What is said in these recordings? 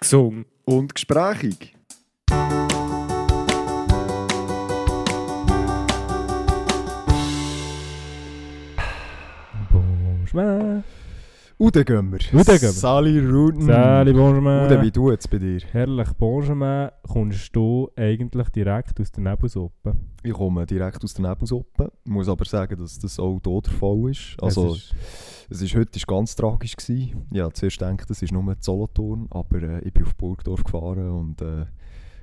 gesungen und gesprächig. Bonjour. Und dann gehen wir. Und dann gehen wir. Sally Ruden. Salut, bonjour. Und dann, wie du jetzt bei dir? Herrlich, bonjour. Kommst du eigentlich direkt aus der Nebelsuppe? Ich komme direkt aus der Nebelsuppe. Ich muss aber sagen, dass das auch hier der Fall ist. Also, Es ist- es ist, heute ist ganz tragisch. Gewesen. Ja, zuerst gedacht, es ist nur Solothurn, aber äh, ich bin auf Burgdorf gefahren und äh,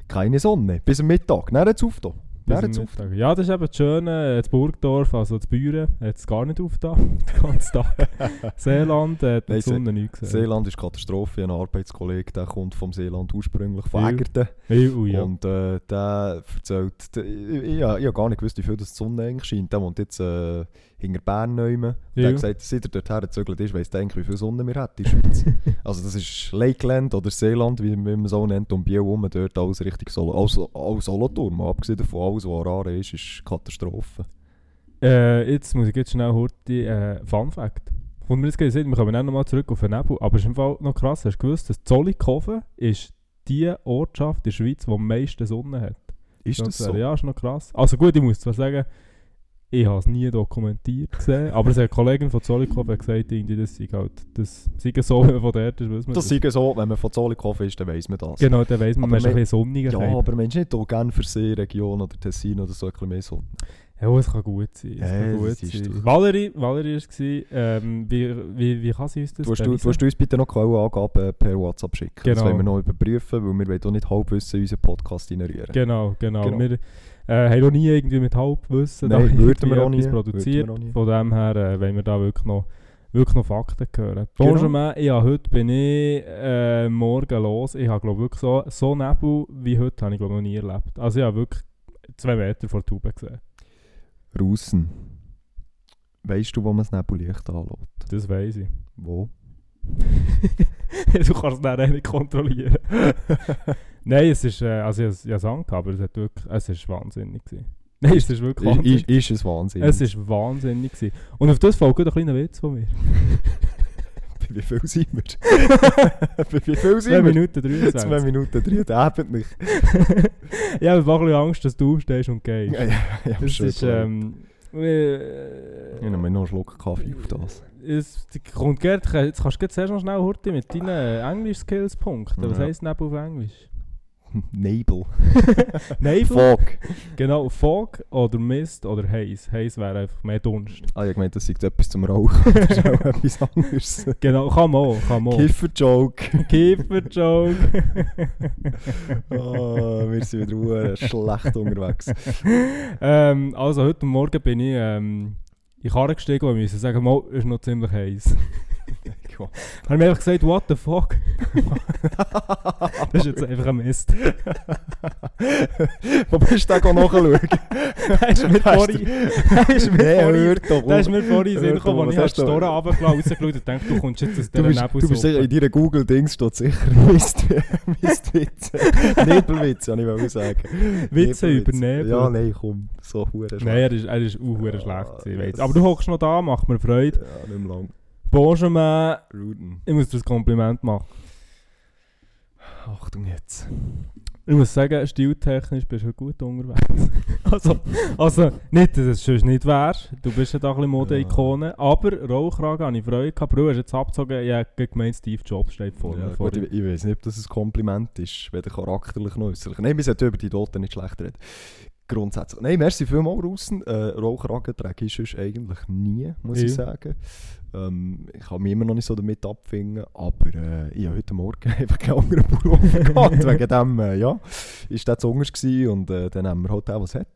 keine Sonne. Bis am Mittag. Dann hat es aufgetan. Mittag. Ja, das ist eben das Schöne. äh, Das Burgdorf, also das Büren, hat es gar nicht aufgetan. Den ganzen Tag. Seeland hat Nein, die Sonne nicht gesehen. Seeland ist Katastrophe. Ein Arbeitskollege, der kommt vom Seeland ursprünglich, von. Egerten. Ui, ja. Und äh, der erzählt, der, ich, ich, ich habe gar nicht gewusst, wie viel das die Sonne eigentlich scheint. Der wohnt jetzt äh, hinter Bern neumen. Der Ja. hat gesagt, seit er dorthin gezögert ist, weiss der eigentlich, wie viel Sonne wir hat in der Schweiz. also das ist Lakeland oder Seeland, wie, wie man es auch nennt, um Biel herum, dort alles richtig Solo. Alles, alles Solothurn, abgesehen davon, alles, was Arare ist, ist Katastrophe. Äh, jetzt muss ich jetzt schnell Horti äh, Fun Fact. Und mir jetzt gerade sehen, wir kommen dann nochmal zurück auf den Nebel. Aber es ist im Fall noch krass, hast du gewusst, dass Zollikofen ist die Ortschaft in der Schweiz, die am meisten Sonne hat. Ist das so? Ja, ist noch krass. Also gut, ich muss zwar sagen, ich habe es nie dokumentiert gesehen, aber es hat eine Kollegin von Zollikofen gesagt, irgendwie, das sei halt, das sei so, wenn man von dort ist, man Das ist so, wenn man von Zollikofen ist, dann weiss man das. Genau, dann weiss man, Aber man ist ein bisschen sonniger. Ja, aber Mensch, nicht auch gerne für Seeregion oder Tessin oder so ein bisschen mehr Sonne. Ja, es kann gut sein. Es Ja, kann das gut ist sein. Valerie, Valerie war es. Ähm, wie, wie, wie kann sie uns das Du du, du uns bitte noch Quellenangaben per WhatsApp schicken. Das Genau. wollen wir noch überprüfen, weil wir wollen auch nicht Halbwissen in unseren Podcast generieren. Genau, genau. Genau. Wir äh, haben noch nie irgendwie mit Halbwissen Nein, würden wir auch nie. produziert. Wir nie. Von dem her äh, wollen wir da wirklich noch, wirklich noch Fakten hören. Genau. Bonjour, ja, heute bin ich äh, morgen los. Ich habe glaube wirklich so, so Nebel wie heute habe ich glaube noch nie erlebt. Also ich habe wirklich zwei Meter vor der Tube gesehen. Russen. Weißt du, wo man das Nebellicht anlässt? Das weiß ich. Wo? du kannst es dann nicht kontrollieren. Nein, es ist, äh, also ich, ich habe es angehabt, aber es, hat wirklich, es ist wahnsinnig gewesen. Nein, es ist wirklich Ist, wahnsinnig. ist, ist es Wahnsinn. Es ist wahnsinnig gewesen. Und auf das folgt ein kleiner Witz von mir. Bei wie viel sind wir? Bei wie viel 2 sind wir? Minuten 23. 2 Minuten 3, der eben nicht. ich habe ein bisschen Angst, dass du aufstehst und gehst. Ja, ja, ja, Es schon ist, ähm... Äh, Ich nehme noch einen Schluck Kaffee auf das. Es die kommt Gerd, jetzt kannst du jetzt noch schnell Horti mit deinen Englisch-Skills punkten. Was Ja. heisst Nebel auf Englisch? Nebel. Nebel? Fog. Genau, Fog oder Mist oder Haze. Haze wäre einfach mehr Dunst. Ah, ich meinte, das ist etwas zum Rauchen. Das ist auch etwas anderes. Genau, kann man auch, kann man auch. Kiffer-Joke. Kiefer-Joke. Ah, wir sind wieder schlecht unterwegs. ähm, also heute Morgen bin ich ähm, in die Karre gestiegen und musste sagen, mal, ist noch ziemlich heiß. Ja. Habe ich mir einfach gesagt, what the fuck? das ist jetzt einfach ein Mist. Wo bist du denn nachschauen? Der ist mir vorhin... Der ist mir Nee, vorhin... hör doch Der ist mir vorhin in gekommen, als ich die du- Store rausgeschaut und dachte, du kommst jetzt aus dieser bist, du bist sicher, in Nebelsuppe. deiner Google-Dings steht sicher Mist, Mistwitze. Nebelwitze, habe ich wollte sagen. Witze über. Nebel. Ja, nein, komm. So hure Nein, er ist, er ist auch verdammt schlecht. Aber du hockst noch da, macht mir Freude. Ja, nicht mehr lang. Bonjour. Ruden. Ich muss dir ein Kompliment machen. Achtung jetzt. Ich muss sagen, stiltechnisch bist du gut unterwegs. also, also, nicht, dass es sonst nicht wärst. Du bist ja da ein bisschen Mode-Ikone. Aber Rollkragen habe ich Freude gehabt. Bro, hast jetzt abgezogen, ich habe gemeint, Steve Jobs steht vor Ja, mir. gut, ich, ich weiß nicht, ob das ein Kompliment ist, weder charakterlich noch äußerlich. Nein, wir sollten über die Toten nicht schlecht reden. Grundsätzlich. Nein, merci vielmals, Russen. Äh, Rollkragen trage ich sonst eigentlich nie, muss ich Ja. sagen. Ähm, ich kann mich immer noch nicht so damit abfinden, aber äh, ich habe heute Morgen einfach keinen anderen Pullover gehabt. Wegen dem, äh, ja, ist der zu Ungers gewesen und äh, dann haben wir halt auch was hat,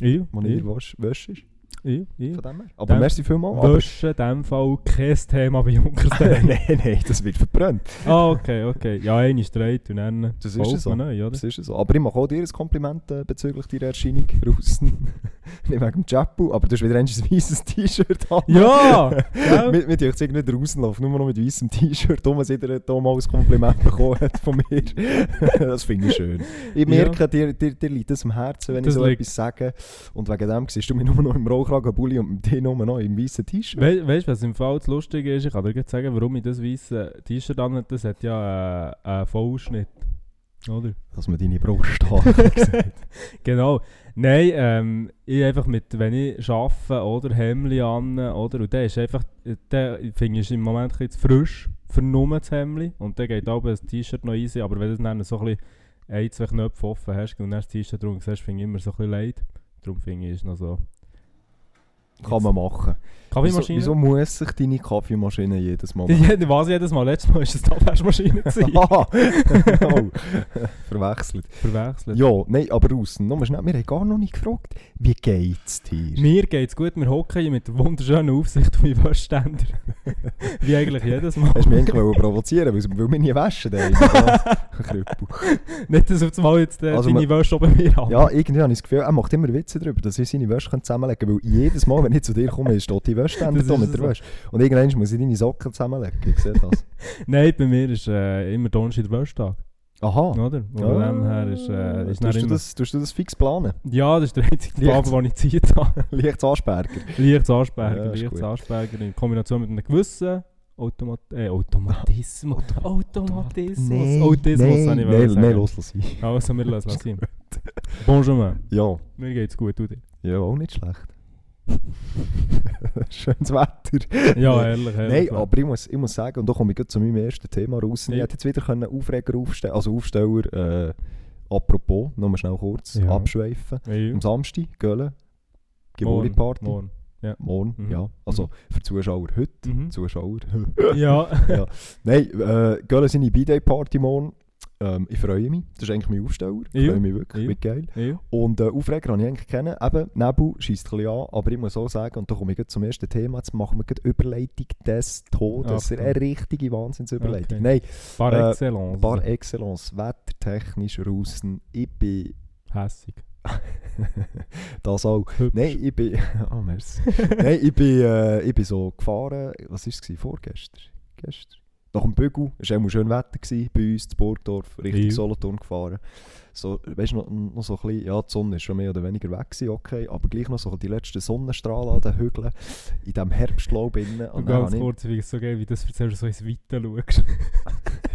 Ich, was ich, in der Wäsche ist. ich, ich. Von dem her. Aber Dem- merci vielmals. Wäsche in diesem Fall kein Thema bei Junkersdorf. nein, nein, das wird verbrannt. ah, okay, okay. Ja, eine ist straight und dann Das ist folgt so. neu? Das ist so. Aber ich mache auch dir ein Kompliment äh, bezüglich deiner Erscheinung, Russen. nicht wegen dem Chapu, aber du hast wieder ein weißes T-Shirt an. Ja! gell? Mit, mit euch irgendwie rauslaufen, nur noch mit weißem T-Shirt, um es wieder da mal ein Kompliment bekommen hat von mir. das finde ich schön. Ich Ja. merke, dir, dir, dir liegt das am Herzen, wenn Das ich so liegt- etwas sage. Und wegen dem siehst du mich nur noch im Rollkragenpulli und mit dir nur noch im weißen T-Shirt. We weißt du, was im Fall das Lustige ist? Ich kann dir gleich sagen, warum ich das weiße T-Shirt an Das hat ja äh, einen Vollschnitt. Oder? Dass man deine Brust hat. Genau. Nein, ähm, ich einfach mit, wenn ich arbeite, oder Hemli an, oder? Und der ist einfach, der finde ich im Moment ein bisschen frisch nur das Hemli. Und dann geht auch das T-Shirt noch easy, aber wenn du dann so ein bisschen ein, zwei Knöpfe offen hast und dann das T-Shirt drunter siehst, finde ich immer so ein bisschen leid. Darum finde ich, ist noch so. Kann man machen. Wieso, Kaffeemaschine? wieso muss sich deine Kaffeemaschine jedes Mal Die, die was jedes Mal. Letztes Mal war es die Abwaschmaschine. Aha! oh. Verwechselt. Verwechselt. Ja, nein, aber draussen, nur schnell, wir haben gar noch nicht gefragt, wie geht's dir? Mir geht's gut, wir hocken hier mit der wunderschönen Aufsicht auf meinen Wäschständer. Wie eigentlich jedes Mal. Hast du mich eigentlich provozieren, weil wir nie waschen. Nicht, dass auf einmal jetzt äh, Also deine Wäsche oben mir haben. Ja, irgendwie habe ich das Gefühl, er macht immer Witze darüber, dass ich seine Wäsche zusammenlegen kann, weil jedes Mal, wenn ich zu dir komme, steht die Wäschständer da ist mit der. Wäsche. Und irgendwann muss ich deine Socken zusammenlegen, ich sehe das. Nein, bei mir ist äh, immer Donnerstag der Wäschtag. Aha. Oder? Und von dem her ist, äh, ist tust, du immer... das, tust du das fix planen? Ja, das ist der einzige. Farbe, den ich Zeit habe. Lichts Asperger. Lichts Asperger, Ja, Lichts. Asperger in Kombination mit einem gewissen Automat äh, Automatismus. Automatismus. Nein, Autismus, habe ich nein, wollen nein, los, lass ihn. Also, wir lassen es sein. Bonjour. Ja, Mir geht's gut, du dir? ja, auch nicht schlecht. Schönes Wetter. Ja, ehrlich, ehrlich. Nein, aber ich muss, ich muss sagen, und da komme ich zu meinem ersten Thema raus. Ja. Ich hätte jetzt wieder können Aufreger aufstellen also Aufsteller, äh, apropos, nochmal schnell kurz Ja. abschweifen. Ja. Am Samstag, Gölle, Geburi-Party. Morgen. Morgen, Mhm. ja. Also für Zuschauer heute, Mhm. Zuschauer. Ja. Ja. Nein, äh, Gölle seine B-Day-Party morgen. Ähm, ich freue mich, das ist eigentlich mein Aufsteller. Ich freue mich wirklich, Ja. wie geil. ja. Und äh, Aufreger habe ich eigentlich kennen. Eben, Nebel schießt ein bisschen an, aber ich muss auch sagen, und da komme ich zum ersten Thema, jetzt machen wir gleich Überleitung des Todes. Achtung. Eine richtige Wahnsinnsüberleitung. Okay. Nein, Par Äh, excellence. par excellence, wettertechnisch draussen. Ich bin... Hässig. das auch. Hübsch. Nein, ich bin... Oh, merci. Nein, ich bin, äh, ich bin so gefahren... Was war es? Vorgestern? Gestern? Nach dem Bügel. Es war schön Wetter gewesen, bei uns in Burgdorf, Richtung. Solothurn gefahren. So, weißt du, noch, noch so ein bisschen... Ja, die Sonne ist schon mehr oder weniger weg gewesen, okay. Aber gleich noch so die letzten Sonnenstrahlen an den Hügeln. In diesem Herbstlaub innen. Und Und ganz habe ich- kurz, wie so geil, wie das erzählst, so ins Weite schaust.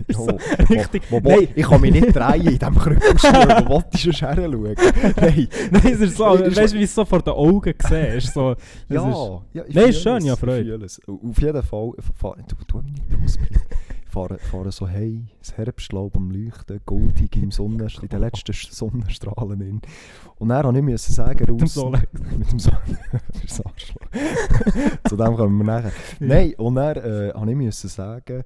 So wo- richtig- Wo, wo, Nein. Ich kann mich nicht drehen in diesem Krüppelstuhl. Wo wolltest du schon herschauen? Nein. Nein, es ist so, weißt du, wie es so vor den Augen siehst? So, Ja, ist, ja ich Nein, fühle ist schön, es, ja, Freude. Auf jeden Fall, fahr, du, tu mich nicht losbringen. Ich fahre, fahre so hey, das Herbstlaub am Leuchten, goldig im Sonnenstrahl, in den letzten Sonnenstrahlen. In. Und dann musste ich müssen sagen, mit dem Solex. mit dem Sonnen. Zu dem kommen wir nachher. Nein, und dann äh, ich müssen sagen,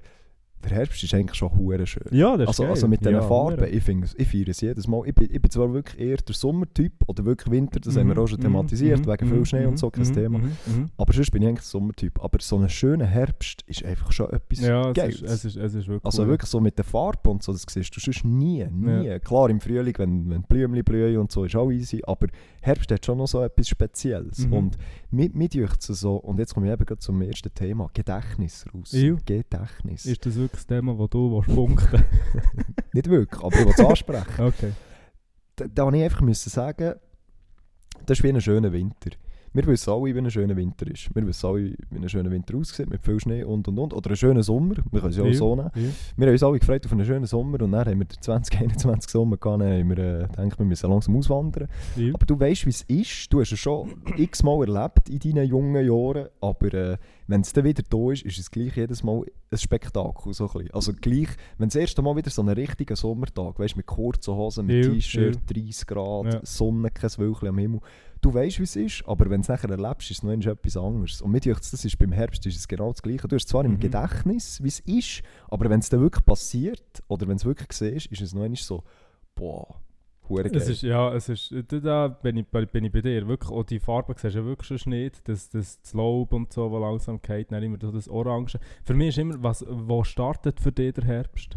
der Herbst ist eigentlich schon hure schön. Ja, das ist Also, geil. also mit diesen ja, Farben, ich, es- ich feiere es jedes Mal. Ich bin, ich bin zwar wirklich eher der Sommertyp oder wirklich Winter, das haben wir Mhm, auch schon thematisiert, mhm, wegen viel mhm, Schnee und so, kein mhm, Thema. mhm, mhm. Aber sonst bin ich eigentlich der Sommertyp. Aber so ein schöner Herbst ist einfach schon etwas Ja, es Geiles. ist, es, ist, es ist wirklich also cool. wirklich so mit der Farbe und so, das siehst du sonst nie, nie. Klar, im Frühling, wenn, wenn die Blümchen blühen und so, ist auch easy, aber Herbst hat schon noch so etwas Spezielles. Und mit, mit es so, und jetzt komme ich eben gerade zum ersten Thema, Gedächtnis raus. Ja. Gedächtnis. Ist das wirklich das Thema, wo du willst punkten Nicht wirklich, aber ich will es ansprechen. Okay. da, da musste ich einfach sagen, das ist wie ein schöner Winter. Wir wissen alle, wie ein schöner Winter ist. Wir wissen alle, wie ein schöner Winter aussieht, mit viel Schnee und und und. Oder einen schönen Sommer, wir können es ja auch so nehmen. Ja. Wir haben uns alle gefreut auf einen schönen Sommer und dann haben wir den 2021 Sommer gehabt, dann haben wir äh, gedacht, wir müssen langsam auswandern. Ja. Aber du weißt, wie es ist. Du hast es schon x-mal erlebt in deinen jungen Jahren, aber äh, wenn es dann wieder da ist, ist es gleich jedes Mal ein Spektakel. So ein. Also gleich, wenn das erste Mal wieder so einen richtigen Sommertag, weißt, mit kurzen Hosen, mit Ja, T-Shirt, 30 Grad. Sonne, kein Wölkchen am Himmel. Du weißt, wie es ist, aber wenn du es nachher erlebst, ist es noch etwas anderes. Und mir denkt, das ist beim Herbst ist es genau das Gleiche. Du hast zwar im Mhm. Gedächtnis, wie es ist, aber wenn es dann wirklich passiert oder wenn es wirklich siehst, ist es noch einmal so, boah, geil. Es ist, ja, es ist, da, bin, ich, bei- bin ich bei dir. Wirklich, auch die Farbe siehst du ja wirklich schon nicht. Das, das, das Laub und so, das langsam geht, dann immer so das Orange. Für mich ist immer, was, wo startet für dich der Herbst?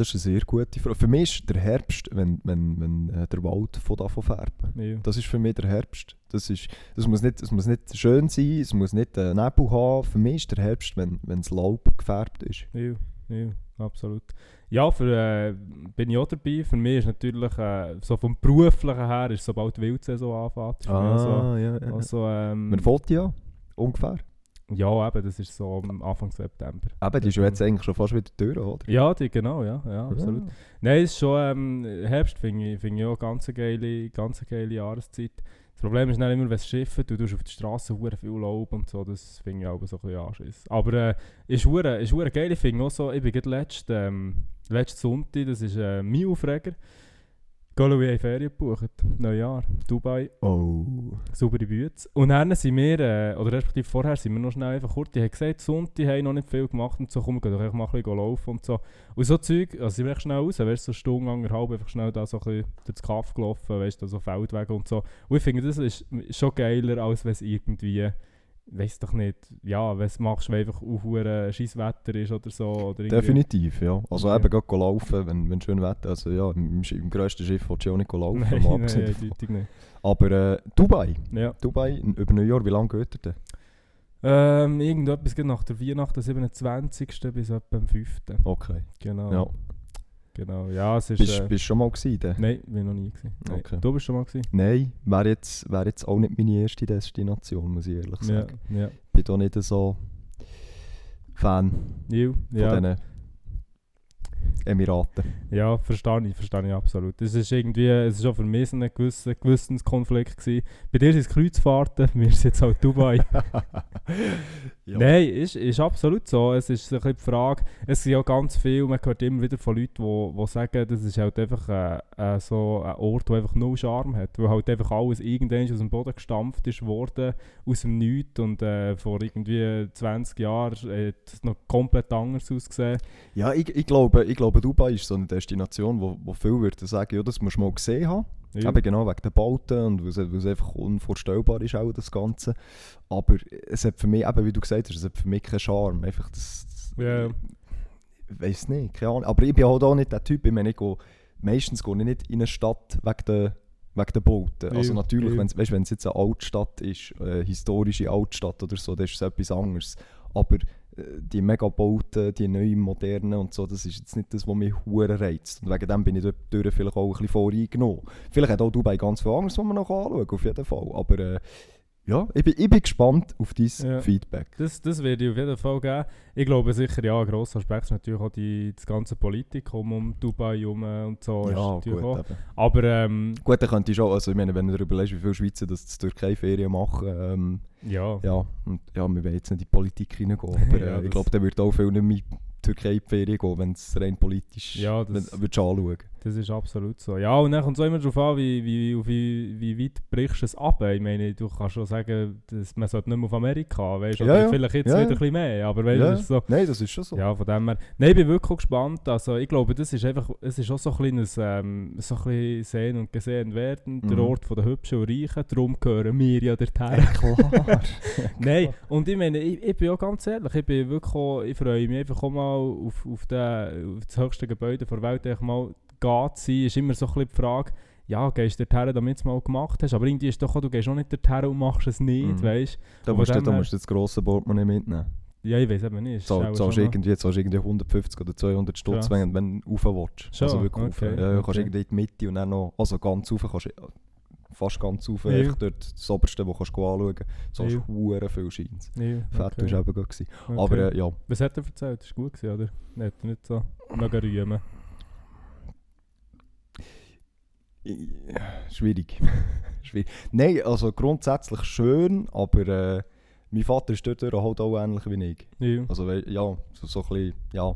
Das ist eine sehr gute Frage. Für mich ist der Herbst, wenn, wenn, wenn äh, der Wald von davon färben. Ja. Das ist für mich der Herbst. Das, ist, das, muss nicht, das muss nicht schön sein, es muss nicht äh, Nebel haben. Für mich ist der Herbst, wenn, wenn das Laub gefärbt ist. Ja, ja, absolut. Ja, für, äh, bin ich auch dabei. Für mich ist natürlich, äh, so vom Beruflichen her, ist sobald die Wildsaison anfängt. Ah, ja, ja. so, also, ähm, Man fällt ja ungefähr. Ja, eben, das ist so am Anfang September. Eben, die ist ja jetzt eigentlich schon fast wieder durch, oder? Ja, die, genau, ja, ja, absolut. Ja. Nein, es ist schon, ähm, Herbst finde ich, find ich auch eine ganz geile, ganz geile Jahreszeit. Das Problem ist dann immer, wenn es schifft, du tust auf der Straße hure viel Laub und so, das finde ich auch so ein bisschen Anschiss. Aber äh, ist hure, ist hure geil, ich finde auch so, ich bin gerade letzten, ähm, letzten Sonntag, das ist äh, mein Aufreger, Wir Ferien gebucht, Neujahr, Dubai, Oh. saubere Bütze. Und dann sind wir, äh, oder respektive vorher sind wir noch schnell einfach kurz, die haben gesagt, Sonntag haben noch nicht viel gemacht und so, komm, gehen doch einfach mal ein bisschen laufen und so. Und so Zeug, also sind wir echt schnell raus, weißt du, so Stunde, anderthalb, einfach schnell da so ein bisschen durch das Kaff gelaufen, weißt du, so Feldwege und so. Und ich finde, das ist schon geiler, als wenn es irgendwie, weiß doch nicht, ja, es machst, wenn einfach ein scheiß Wetter ist oder so. Oder Definitiv, ja. Also Ja. eben gerade laufen, wenn, wenn schön Wetter also ja, im, im grössten Schiff willst du ja auch nicht laufen, Nein, nein, eindeutig nicht. Aber äh, Dubai, Ja. Dubai, über Neujahr, wie lange geht er denn? Ähm, irgendetwas geht nach der Weihnacht, der 27. bis etwa am 5. Okay, Genau. ja. Genau, ja, es ist... Bist äh, du schon mal gewesen? Nein, bin noch nie gewesen. Nein. Okay. Du bist schon mal gewesen? Nein, wäre jetzt, wär jetzt auch nicht meine erste Destination, muss ich ehrlich Ja, sagen. ja. Ich bin da nicht so Fan Ja, von ja. diesen Emiraten. Ja, verstehe ich, verstehe ich absolut. Es ist irgendwie, es ist auch für mich so ein gewisser Gewissenskonflikt gewesen. Bei dir sind es Kreuzfahrten, mir ist es jetzt halt Dubai. ja. Nein, ist, ist absolut so. Es ist ein die Frage, es sind ja ganz viel, man hört immer wieder von Leuten, die wo, wo sagen, das ist halt einfach äh, äh, so ein Ort, der einfach null Charme hat, wo halt einfach alles irgendwann aus dem Boden gestampft ist worden, aus dem Nichts und äh, vor irgendwie 20 Jahren hat es noch komplett anders ausgesehen. Ja, ich, ich, glaube, ich glaube, Dubai ist so eine Destination, wo, wo viele würden sagen, ja, das musst du mal gesehen haben. Ja. Eben genau wegen den Bauten und weil es, einfach unvorstellbar ist, auch das Ganze. Aber es hat für mich, eben wie du gesagt hast, es hat für mich keinen Charme. Einfach das... Ja. Ich weiß nicht, keine Ahnung. Aber ich bin halt auch nicht der Typ, ich meine, ich gehe, meistens gehe ich nicht in eine Stadt wegen der, wegen der Bauten. Also natürlich, wenn es jetzt eine Altstadt ist, eine historische Altstadt oder so, dann ist es etwas anderes. Aber die Megabauten, die neuen, modernen und so, das ist jetzt nicht das, was mich hure reizt. Und wegen dem bin ich dort vielleicht auch ein bisschen voreingenommen. Vielleicht hat auch Dubai ganz viel anderes, was man noch anschauen auf jeden Fall. Aber äh, ja, ich bin, ich bin gespannt auf dein Ja. Feedback. Das, das werde ich auf jeden Fall geben. Ich glaube sicher, ja, ein grosser Aspekt ist natürlich auch die, das ganze Politikum um Dubai herum und so. ist Ja, natürlich gut. auch. Aber ähm, Gut, dann könnte ich schon, also ich meine, wenn du dir überlegst, wie viele Schweizer das in Türkei Ferien machen, ähm, ja, ja, und, ja, wir wollen jetzt nicht in die Politik reingehen, aber Ja, äh, ich das- glaube, dann würde auch viel nicht mehr in die Türkei in die Ferien gehen, wenn es rein politisch Ja, das- wenn, würdest anschauen. Das ist absolut so. Ja, und dann kommt es immer darauf an, wie, wie, wie, wie weit brichst du es ab. Ich meine, du kannst schon sagen, dass man sollte nicht mehr auf Amerika, weißt du? Ja. Vielleicht jetzt Ja, wieder ein bisschen mehr, aber weißt Ja, das so... Nein, das ist schon so. Ja, von dem her. Nein, ich bin wirklich gespannt. Also, ich glaube, das ist einfach, es ist auch so ein kleines, ähm, so ein bisschen sehen und gesehen werden, der Mhm. Ort von der Hübschen und Reichen. Darum gehören wir ja dorthin. klar. Nein, und ich meine, ich, ich bin auch ganz ehrlich, ich bin wirklich auch, ich freue mich einfach auch mal auf, auf, den, auf das höchste Gebäude der Welt, mal zu sein, ist immer so ein bisschen die Frage, ja, gehst du dorthin, damit du es mal gemacht hast, aber irgendwie ist doch auch, du gehst auch nicht dorthin und machst es nicht, Mhm. weißt Da Und musst, du, her- musst du das grosse Portemonnaie mitnehmen. Ja, ich weiß eben nicht. So, zahlst noch- irgendwie, zahlst irgendwie 150 oder 200 Stutz, wenn, du rauf willst. Also wirklich rauf. okay, Ja, ja, kannst okay. irgendwie in die Mitte und dann noch, also ganz rauf, kannst du fast ganz rauf, Ja. einfach dort das oberste, wo kannst du anschauen kannst. So hast Ja. du hure viel Scheins. Ja, Fett okay. war eben gut. okay. Aber äh, ja, Was hat er erzählt? Ist gut gewesen, oder? Nicht, nicht so mega rühmen. Schwierig. schwierig. Nein, also grundsätzlich schön, aber äh, mein Vater ist dort halt auch ähnlich wie ich. Ja. Also ja, so, so ein bisschen, ja,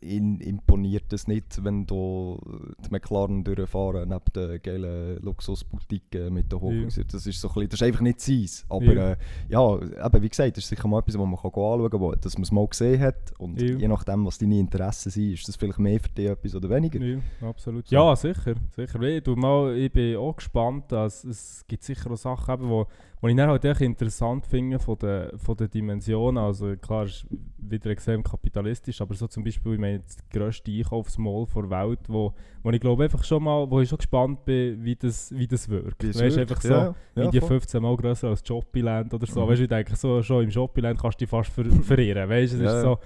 ihn imponiert es nicht, wenn du die McLaren durchfahren neben den geilen Luxusboutiquen mit den Hochhäusern. Das ist so ein bisschen, das ist einfach nicht sein. Aber Ja. äh, ja, eben, wie gesagt, das ist sicher mal etwas, was man kann anschauen kann, wo- dass man es mal gesehen hat. Und Ja. je nachdem, was deine Interessen sind, ist das vielleicht mehr für dich etwas oder weniger. Ja, absolut. So. Ja, sicher. sicher. Ich, tu mal, ich bin auch gespannt. Dass es gibt sicher auch Sachen, eben, wo, was ich dann halt echt interessant finde von den, von den Dimensionen, also klar, ist wieder extrem kapitalistisch, aber so zum Beispiel, ich meine, das grösste Einkaufsmall der Welt, wo, wo ich glaube einfach schon mal, wo ich schon gespannt bin, wie das, wie das wirkt. Wie weißt, wirkt, einfach so, ja, ja, irgendwie voll. 15 Mal grösser als Shoppingland oder so. Mhm. Weißt du, ich denke, so, schon im Shoppingland kannst du dich fast ver verirren. Weißt du, es Ja, ist ja. so.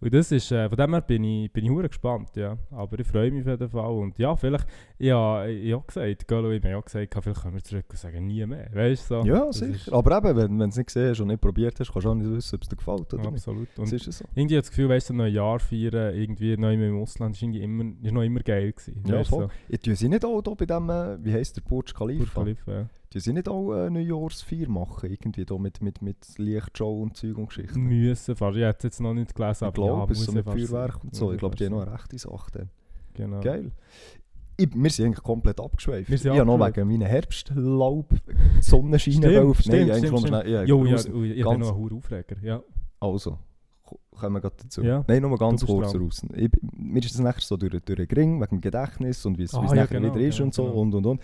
Und das ist, äh, von dem her bin ich, bin ich hure gespannt, ja. Aber ich freue mich auf jeden Fall. Und ja, vielleicht, ja, ich habe gesagt, Galo, ich habe ja gesagt, vielleicht kommen wir zurück und sagen nie mehr. Weißt du? So. Ja, sicher. ist- Aber eben, wenn, du es nicht gesehen hast und nicht probiert hast, kannst du auch nicht wissen, ob es dir gefällt oder nicht. Absolut. Das Und ist so. irgendwie habe das Gefühl, weißt du, ein Jahr feiern, irgendwie neu im Ausland, ist, irgendwie immer, ist noch immer geil gewesen. Ja, voll. Ich tue sie nicht auch da bei dem, äh, wie heisst der Burj so. Khalifa? Burj Khalifa, ja. Tun sie nicht auch äh, Neujahrsfeier machen? Irgendwie da mit, mit, mit Lichtshow und Zeug und Geschichten? Müssen fast. Ich habe es jetzt noch nicht gelesen, Ich aber glaube, ja, es so mit Feuerwerk und so. Ich glaube, die haben noch eine rechte Sache dann. Genau. Geil. Ich, wir sind eigentlich komplett abgeschweift. Wir sind ich habe noch abgeschweift. wegen meiner Herbstlaub Sonnenscheine Stimmt, wollen. stimmt, Nein, eigentlich stimmt, stimmt. schnell. Ja, Jo, ja, ui, ich habe ganz- noch einen hohen Aufreger. Ja. Also, ko- kommen wir gerade dazu. Ja. Nein, nur ganz kurz raus. Ich, mir ist das nachher so durch, durch den Ring, wegen dem Gedächtnis und wie es Ah, ja, nachher genau, wieder ist genau, und so genau. und und und.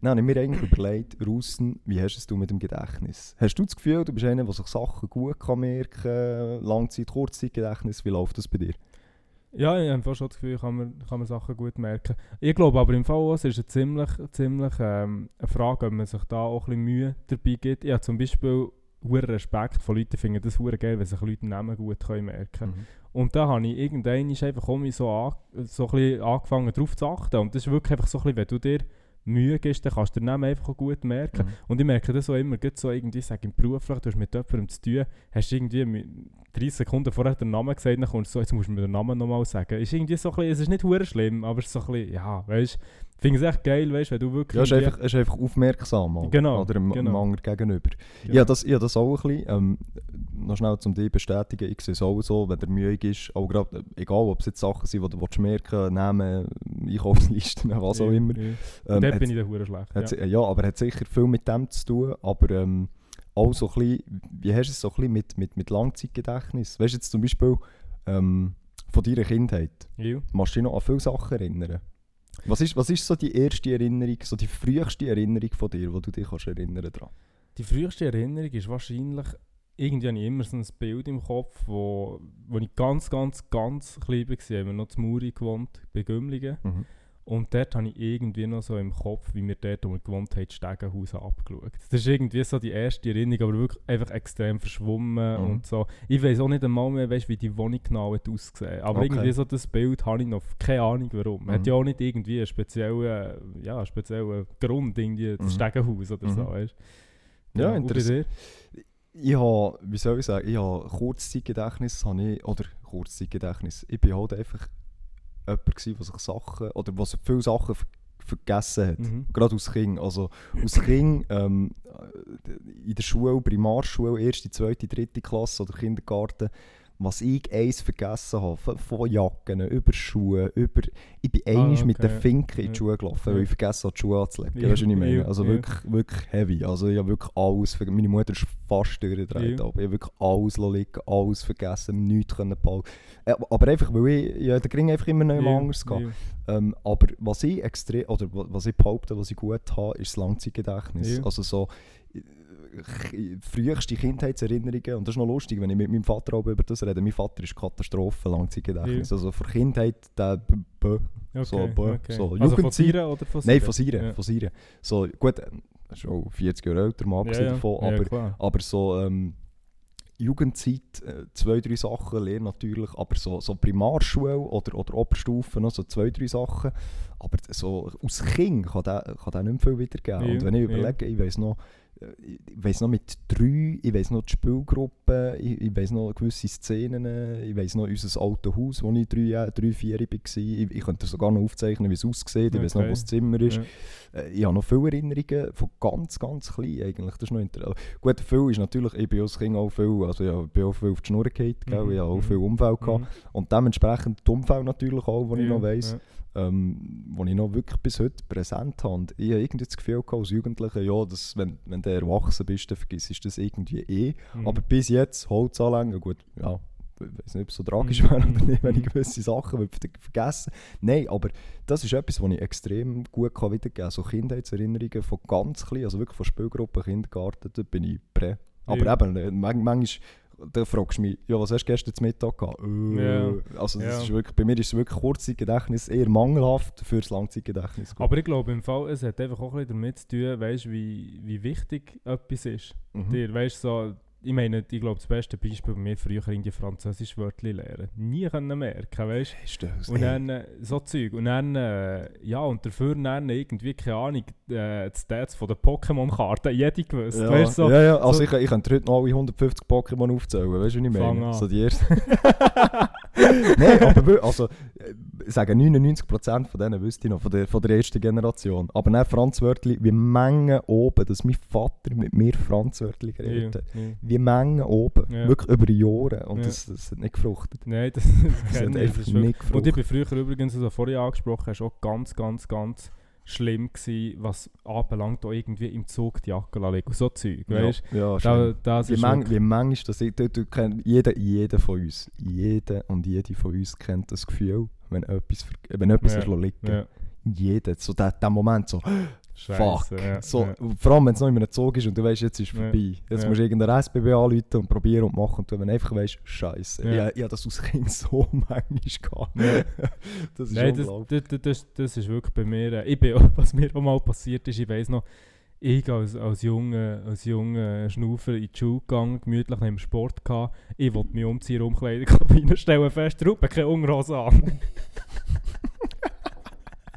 Dann habe ich mir eigentlich überlegt, Russen, wie hast es du mit dem Gedächtnis? Hast du das Gefühl, du bist einer, der sich Sachen gut kann merken kann, Langzeit-, Kurzzeitgedächtnis, wie läuft das bei dir? Ja, ich habe schon das Gefühl, kann man, kann man Sachen gut merken. Ich glaube aber im Fall es ist eine ziemlich, ziemlich ähm, eine Frage, ob man sich da auch ein bisschen Mühe dabei gibt. Ich habe zum Beispiel hohen Respekt von Leuten, die finden das hure geil, wenn sich Leute Namen gut können merken Mhm. Und da habe ich irgendwann einfach so, an, so ein bisschen angefangen darauf zu achten. Und das ist wirklich einfach so ein bisschen, wenn du dir Mühe gibst, dann kannst du den Namen einfach gut merken. Mhm. Und ich merke das auch immer, so irgendwie, sag im Beruflich, du hast mit jemandem zu tun, hast irgendwie mit 30 Sekunden vorher den Namen gesagt, dann kommst du so, jetzt musst du mir den Namen nochmal sagen. Ist irgendwie so ein bisschen, es ist nicht schlimm, aber es ist so ein bisschen, ja, weißt du, ich finde es echt geil, weißt wenn du wirklich... Ja, ist einfach, ist einfach aufmerksam mal, Genau, oder dem, genau. anderen gegenüber. Genau. Ja, das, ja, das auch ein bisschen. Ähm, noch schnell zum dich bestätigen, ich sehe es auch so, wenn der müde ist, auch gerade, äh, egal ob es jetzt Sachen sind, die du willst merken Namen, Einkaufslisten, was auch immer. ja. Ähm, Dort bin ich dann hure schlecht. Hat, Ja. ja. aber hat sicher viel mit dem zu tun. Aber ähm, auch so ein bisschen, wie hast du es so ein bisschen mit, mit, mit Langzeitgedächtnis? Weißt du jetzt zum Beispiel ähm, von deiner Kindheit, Ja. machst du dich noch an viele Sachen erinnern? Was ist, was ist so die erste Erinnerung, so die früheste Erinnerung von dir, wo du dich kannst erinnern dran? Die früheste Erinnerung ist wahrscheinlich, irgendwie habe ich immer so ein Bild im Kopf, wo, wo ich ganz, ganz, ganz klein war, haben wir noch zu Muri gewohnt, bei Gümligen. Mhm. Und dort habe ich irgendwie noch so im Kopf, wie wir dort, wo wir gewohnt haben, das Stegenhaus abgeschaut. Das ist irgendwie so die erste Erinnerung, aber wirklich einfach extrem verschwommen Mhm. und so. Ich weiß auch nicht einmal mehr, weißt, wie die Wohnung genau hat ausgesehen Aber Okay. irgendwie so das Bild habe ich noch, keine Ahnung warum. Mhm. Hat ja auch nicht irgendwie einen speziellen, ja, einen speziellen Grund, irgendwie das Mhm. Stegenhaus oder so, Mhm. weißt Ja, und bei interessant. Ich habe, wie soll ich sagen, ich habe Kurzzeitgedächtnis, habe ich, oder Kurzzeitgedächtnis, ich bin halt einfach jemand gewesen, der sich Sachen, oder was viele Sachen ver vergessen hat. Mhm. Gerade als Kind. Also als Kind ähm, in der Schule, Primarschule, erste, zweite, dritte Klasse oder Kindergarten, was ich eins vergessen habe, von, Jacken, über Schuhe, über... Ich bin Ah, einmal mit okay. den Finken in die Schuhe gelaufen, Ja. weil ich vergessen habe, die Schuhe anzulegen. Ja, Weißt du, was ich meine? Also ja. wirklich, wirklich heavy. Also ich habe wirklich alles vergessen. Meine Mutter ist fast durchgedreht. Ja. aber Ich habe wirklich alles liegen, alles vergessen, nichts können behalten. Äh, Aber einfach, weil ich ja, der Ging einfach immer noch Ja, anders ja. Ähm, aber was ich extrem, oder wa- was ich behaupte, was ich gut habe, ist das Langzeitgedächtnis. Also so früheste Kindheitserinnerungen, und das ist noch lustig, wenn ich mit meinem Vater auch über das rede. Mein Vater ist Katastrophe, Langzeitgedächtnis. Ja. Also von Kindheit, der b- b- Okay, So, boah, okay. so also von Sira oder von Nein, Sira? von Siren, Ja. von Siren. So, gut, äh, ist auch 40 Jahre älter, mal abgesehen ja, ja. davon, ja, aber, aber so ähm, Jugendzeit, äh, zwei, drei Sachen, Lehre natürlich, aber so, so Primarschule oder, oder Oberstufe, noch so zwei, drei Sachen. Aber so aus Kind kann der, kann der nicht mehr viel wiedergeben. Ja, Und wenn ich ja. überlege, ich weiß noch, ich weiß noch mit drei, ich weiß noch die Spielgruppe, ich, ich weiß noch gewisse Szenen, äh, ich weiß noch unser altes Haus, wo ich drei, Jahre- drei vier war. Ich, ich könnte sogar noch aufzeichnen, wie es aussieht, ich weiß noch, Okay. wo das Zimmer ist. Ja. Äh, Ich habe noch viele Erinnerungen von ganz, ganz klein eigentlich. Das ist noch interessant. Gut, viel ist natürlich, ich bin als Kind auch viel, also ich bin auch viel auf die Schnur gell? Mhm, ich habe auch mhm. viel Umfeld gehabt. Mhm. Und dementsprechend die Umfeld natürlich auch, die ich Ja, noch weiss, ja. Ähm, wo ich noch wirklich bis heute präsent habe. Und ich habe irgendwie das Gefühl gehabt, als Jugendlicher, ja, dass, wenn, wenn du erwachsen bist, dann vergisst du das irgendwie eh. Mhm. Aber bis jetzt, Holz anlängen, gut, ja, ich weiß nicht, ob es so tragisch wäre oder nicht, wenn ich gewisse Sachen vergessen Nein, aber das ist etwas, was ich extrem gut kann wiedergeben kann. So Kindheitserinnerungen von ganz klein, also wirklich von Spielgruppen, Kindergarten, da bin ich prä. Aber Ja. eben, äh, man, manchmal, da fragst du mich, ja, was hast du gestern zum Mittag gehabt? Äh, Ja. Also das Ja. ist wirklich, bei mir ist es wirklich Kurzzeitgedächtnis eher mangelhaft für das Langzeitgedächtnis. Aber ich glaube im Fall, es hat einfach auch ein bisschen damit zu tun, weißt, wie, wie wichtig etwas ist. Mhm. Dir, weißt, so, ich meine, ich glaube, das beste Beispiel bei mir früher in die Französisch Wörter lernen. Nie können merken, weißt das, Und dann äh, so Zeug. Und dann, äh, ja, und dafür dann irgendwie, keine Ahnung, äh, die Stats von den Pokémon-Karten, jede gewusst. Ja, Weißt, so, ja, ja, also so- ich, ich könnte heute noch alle 150 Pokémon aufzählen, weißt du, was ich meine? an. So die ersten. Nein, aber also, äh, ich sage 99% von denen wüsste ich noch, von der, von der ersten Generation. Aber dann Franz Wörtli, wie Mengen oben, dass mein Vater mit mir Franz Wörtli ja, geredet hat. ja. Wie Mengen oben, Ja. wirklich über Jahre. Und Ja. das, das hat nicht gefruchtet. Nein, das, das Das hat. Das einfach ist wirklich- nicht Und ich gefruchtet. bin früher übrigens, also vorher angesprochen hast, auch ganz, ganz, ganz schlimm gewesen, was anbelangt, auch irgendwie im Zug die Jacke legen und so Zeug, weißt Ja, ja? Da, das Wie, ist wirklich- wie manchmal das ich, du, du kenn, jeder, jeder von uns, jeder und jede von uns kennt das Gefühl, wenn etwas, wenn etwas ja. liegen ja, Jeder, so der, der Moment so, Scheisse, fuck. ja, so, ja. Vor allem wenn es noch in einem Zug ist und du weißt, jetzt ist es Ja, vorbei. Jetzt musst du irgendeinen SBB anrufen und probieren und machen. Und wenn du einfach weißt, Scheiße. Ja. Ich, ich das als Kind so manchmal gehabt. Das ist Nein, das, das, das, das ist wirklich bei mir. Äh, ich bin, was mir auch mal passiert ist, ich weiss noch, ich als, als junger als junge Schnaufer in die Schule gegangen, gemütlich neben dem Sport gehabt. Ich wollte mich umziehen, Umkleidekabine stellen, fest, Ruppe, keine Unterhose an.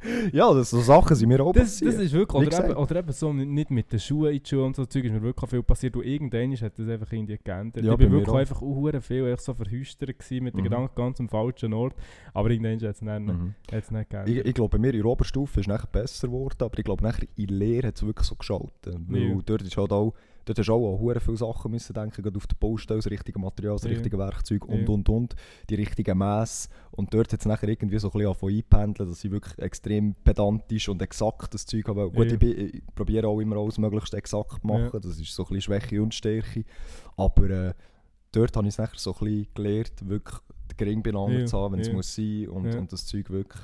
Ja, das, so Sachen sind mir auch Das, passiert. das ist wirklich, oder eben, oder eben so nicht mit den Schuhen in die Schuhe und so Zeug ist mir wirklich viel passiert und irgendwann hat das einfach irgendwie geändert. Ja, ich bin wirklich auch. einfach auch viel echt so verhüstert gewesen, mit den Mhm. Gedanken ganz am falschen Ort, aber irgendwann hat es dann Mhm. nicht geändert. Ich, ich glaube, bei mir in der Oberstufe ist es besser geworden, aber ich glaube, nachher in der Lehre hat es wirklich so geschaltet. Weil Ja. dort ist halt auch, dort hast du auch an viele Sachen müssen denken, gerade auf der Baustelle, das richtige Material, das Ja. richtige Werkzeug und, Ja. und, und, die richtigen Mess. Und dort hat es nachher irgendwie so ein bisschen angefangen einpendeln, dass ich wirklich extrem pedantisch und exakt das Zeug habe. Gut, Ja. ich, ich probiere auch immer alles möglichst exakt zu machen, das ist so ein bisschen Schwäche und Stärke. Aber äh, dort habe ich es nachher so ein bisschen gelernt, wirklich gering beieinander zu haben, wenn es muss sein und, Ja. und das Zeug wirklich...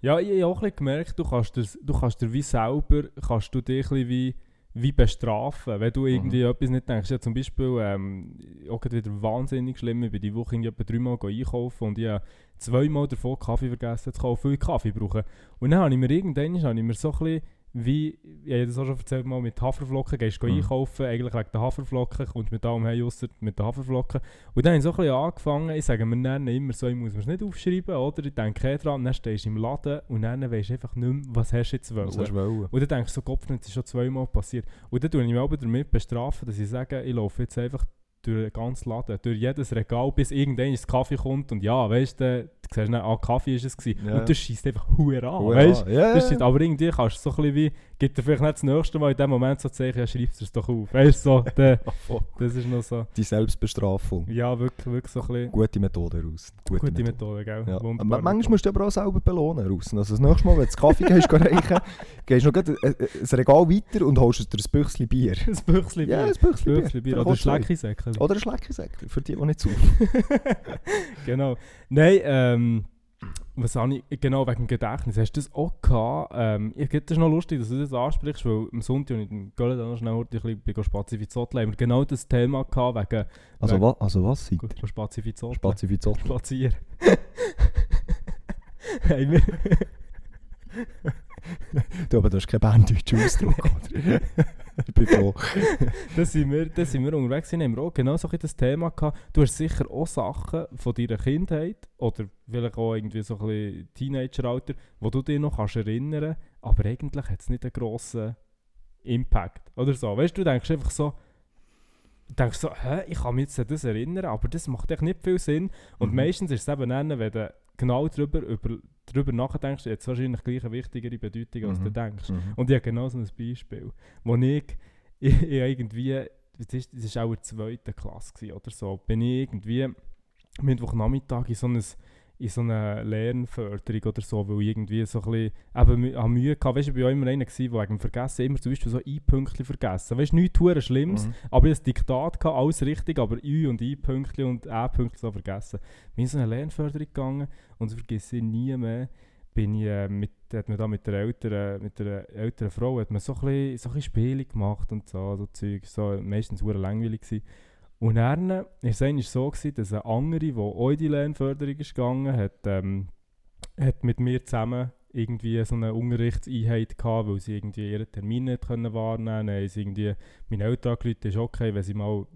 Ja, ich habe auch ein bisschen gemerkt, du kannst, dir, du kannst dir wie selber, kannst du dich ein bisschen wie, wie bestrafen, wenn du irgendwie etwas nicht denkst. Ja, zum Beispiel, ähm, auch wieder wahnsinnig schlimm, ich bin die Woche irgendwie etwa dreimal einkaufen und ich habe zweimal davon Kaffee vergessen zu kaufen, weil ich Kaffee brauche. Und dann habe ich mir irgendwann habe ich mir so ein bisschen wie, ich habe das auch schon erzählt, mal mit Haferflocken, gehst du Mhm. einkaufen, eigentlich wegen der Haferflocken, kommst mit allem heim, ausser mit den Haferflocken. Und dann habe ich so ein bisschen angefangen, ich sage mir dann immer so, ich muss mir es nicht aufschreiben, oder? Ich denke eh dran, dann stehst du im Laden und dann weisst du einfach nicht mehr, was hast du jetzt wollen. Was hast du wollen? Und dann denkst du so, Kopf, das ist schon zweimal passiert. Und dann tue ich mich aber damit bestrafen, dass ich sage, ich laufe jetzt einfach durch den ganzen Laden, durch jedes Regal, bis irgendwann ins Kaffee kommt und ja, weißt du siehst dann, ah, Kaffee ist es gewesen. Ja. Und das schießt einfach Huer an, Hure weißt. Ja, das ja. ist, aber irgendwie kannst du so ein bisschen wie, gibt dir vielleicht nicht das nächste Mal in dem Moment so zeigen, ja, schreibst du es doch auf. Weißt du, so, Ah, voll. das ist noch so, Die Selbstbestrafung. ja, wirklich, wirklich so ein bisschen Gute Methode raus. gute, Methode, gell? Ja. Wunderbar. Manchmal musst du aber auch selber belohnen raus. Also das nächste Mal, wenn du Kaffee gehst, reichen, gehst du noch ein, ein ein Regal weiter und holst dir ein Büchschen Bier. ein Ja, Bier. ein Büchschen Bier. Bier. Oder zwei. Schleckisäckchen. Oder ein Schleckersäckchen, für die, die nicht zu. genau. Nein, ähm, was habe ich, genau wegen dem Gedächtnis, hast du das auch gehabt? Ähm, ich finde das noch lustig, dass du das ansprichst, weil am Sonntag und in Köln dann noch schnell ein bisschen bei Spazifizottel haben wir genau das Thema gehabt, wegen Also, Wegen- wa also was? Seid Gut, Spazifizottel. Spazifizot. Spazieren. hey, wir, Du, aber das ist kein banddeutschen Ausdruck, oder? Ich bin froh. da sind wir, da sind wir unterwegs gewesen, haben wir auch genau so ein das Thema gehabt. Du hast sicher auch Sachen von deiner Kindheit oder vielleicht auch irgendwie so ein bisschen Teenageralter, wo du dich noch kannst erinnern aber eigentlich hat es nicht einen grossen Impact oder so. Weißt du, du denkst einfach so, denkst so, hä, ich kann mich jetzt an das erinnern, aber das macht echt nicht viel Sinn. Und Mhm. meistens ist es eben dann, wenn du genau darüber, über, darüber nachdenkst, hat es wahrscheinlich gleich eine wichtigere Bedeutung, als du Mhm. denkst. Mhm. Und ich habe genau so ein Beispiel, wo ich, ich, ich irgendwie, das ist, das ist auch in der zweiten Klasse gewesen oder so, bin ich irgendwie Mittwochnachmittag in so ein, in so eine Lernförderung oder so, weil ich irgendwie so ein bisschen eben, habe Mühe hatte. Weißt du, ich war immer einer, der wegen Vergessen immer zum Beispiel so I-Pünktchen vergessen. Weißt du, nichts hure Schlimmes, Mhm. aber ich hatte ein Diktat, gehabt, alles richtig, aber I und I-Pünktchen und Ä-Pünktchen so vergessen. Ich bin in so eine Lernförderung gegangen und das vergesse ich nie mehr. Bin ich, äh, mit, hat man da mit der älteren, mit der älteren Frau hat man so ein bisschen, so ein bisschen Spiele gemacht und so, so Zeug, so meistens hure langweilig gewesen. Und dann war es eigentlich so, gewesen, dass eine andere, die auch in die Lernförderung ist gegangen hat, ähm, hat mit mir zusammen irgendwie so eine Unterrichtseinheit gehabt, weil sie irgendwie ihren Termin nicht können wahrnehmen konnten. sie irgendwie, Eltern angerufen, ist okay, wenn sie mal,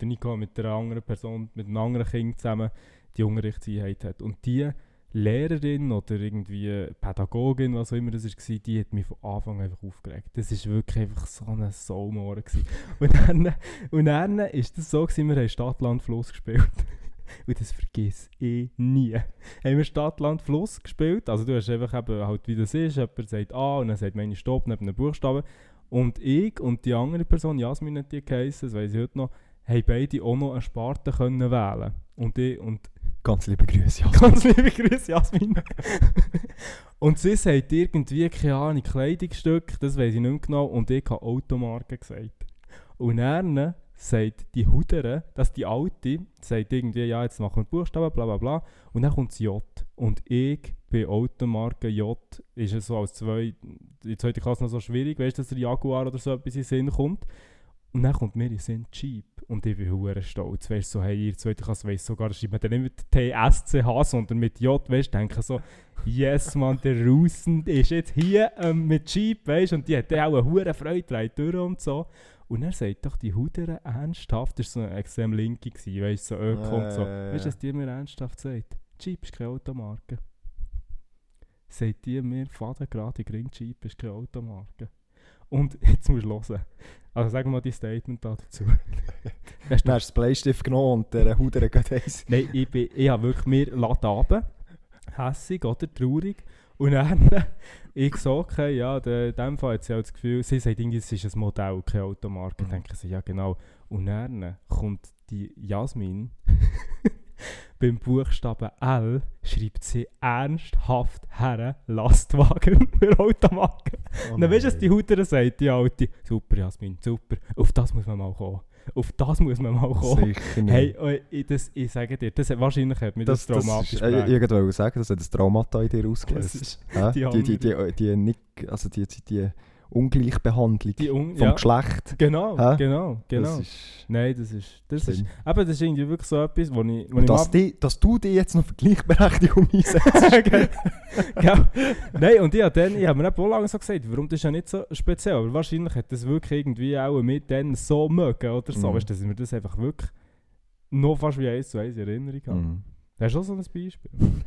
der Nico mit einer anderen Person, mit einem anderen Kind zusammen die Unterrichtseinheit hat. Und die Lehrerin oder irgendwie Pädagogin, was auch immer das war, die hat mich von Anfang an einfach aufgeregt. Das war wirklich einfach so ein gewesen. Und dann, und dann das so, gewesen, wir haben Stadt, Land, Fluss gespielt. Und das vergiss ich nie. Haben wir Stadt, Land, Fluss gespielt. Also du hast einfach eben halt, wie das ist, jemand sagt A und dann sagt man Stopp neben einem Buchstaben. Und ich und die andere Person, Jasmin hat die geheissen, das weiss ich heute noch, haben beide auch noch eine Sparte können wählen. Und ich und Ganz liebe Grüße. Ganz liebe Grüße, Jasmin. und sie sagt irgendwie, keine Ahnung, Kleidungsstück, das weiß ich nicht mehr genau, und ich habe Automarke gesagt. Und dann sagt die Hudere, dass die Alte, sagt irgendwie, ja, jetzt machen wir Buchstaben, bla bla bla, und dann kommt das J. Und ich bei Automarke J, ist es so als zwei, in der zweiten Klasse noch so schwierig, weißt du, dass der Jaguar oder so etwas in den Sinn kommt. Und dann kommt mir in den Sinn Jeep. Und ich bin hure stolz. Weißt du, so, hey, ihr zweite Klasse weiss sogar, schreibt man dann nicht mit TSCH, sondern mit J, weißt du, denke so, yes, man, der Russen ist jetzt hier ähm, mit Jeep, weißt du, und die hat auch eine hure Freude, durch und so. Und er sagt doch, die Hudere ernsthaft, das war so eine extrem linke, weißt du, so Öko und so. Äh. Weißt du, was die mir ernsthaft sagt? Jeep ist keine Automarke. Sagt die mir, faden gerade Green Jeep ist keine Automarke. Und jetzt musst du hören. Also sag mal dein Statement da dazu. Weißt du, hast den Bleistift genommen und der Huder geht eins. Nein, ich, bin, ich habe wirklich mir laden runter, hässig oder traurig. Und dann, ich so, okay, ja, de, in dem Fall hat sie auch das Gefühl, sie sagt irgendwie, es ist ein Modell, keine Automarke. Mhm. Dann denke ich so, ja genau. Und dann kommt die Jasmin, beim Buchstaben L schreibt sie ernsthaft her Lastwagen für Automarke. Oh dann weißt du, was die Huter sagt, die Alte, super Jasmin, super, auf das muss man mal kommen. Auf das muss man mal kommen. Sicher nicht. Hey, äh, ich, das, ich sage dir, das, wahrscheinlich hat mich das, das, das traumatisch ist, äh, ich wollte sagen, das hat das Traumata in dir Das ausgelöst. ist Hä? die die, die, die, die, nicht, also die, die, die Ungleichbehandlung die Un vom ja, Geschlecht. Genau, Hä? genau, genau. Das ist Nein, das ist, das ist, eben, das ist irgendwie wirklich so etwas, wo ich, wo ich dass, die, dass du dich jetzt noch für Gleichberechtigung einsetzt. Ja. Nein, und ich habe dann, ich habe mir auch lange so gesagt, warum das ist ja nicht so speziell, aber wahrscheinlich hat das wirklich irgendwie auch mit dann so mögen oder so, Mhm. weißt du, dass ich mir das einfach wirklich noch fast wie eins zu eins in Erinnerung habe. Mhm. Hast du auch so ein Beispiel?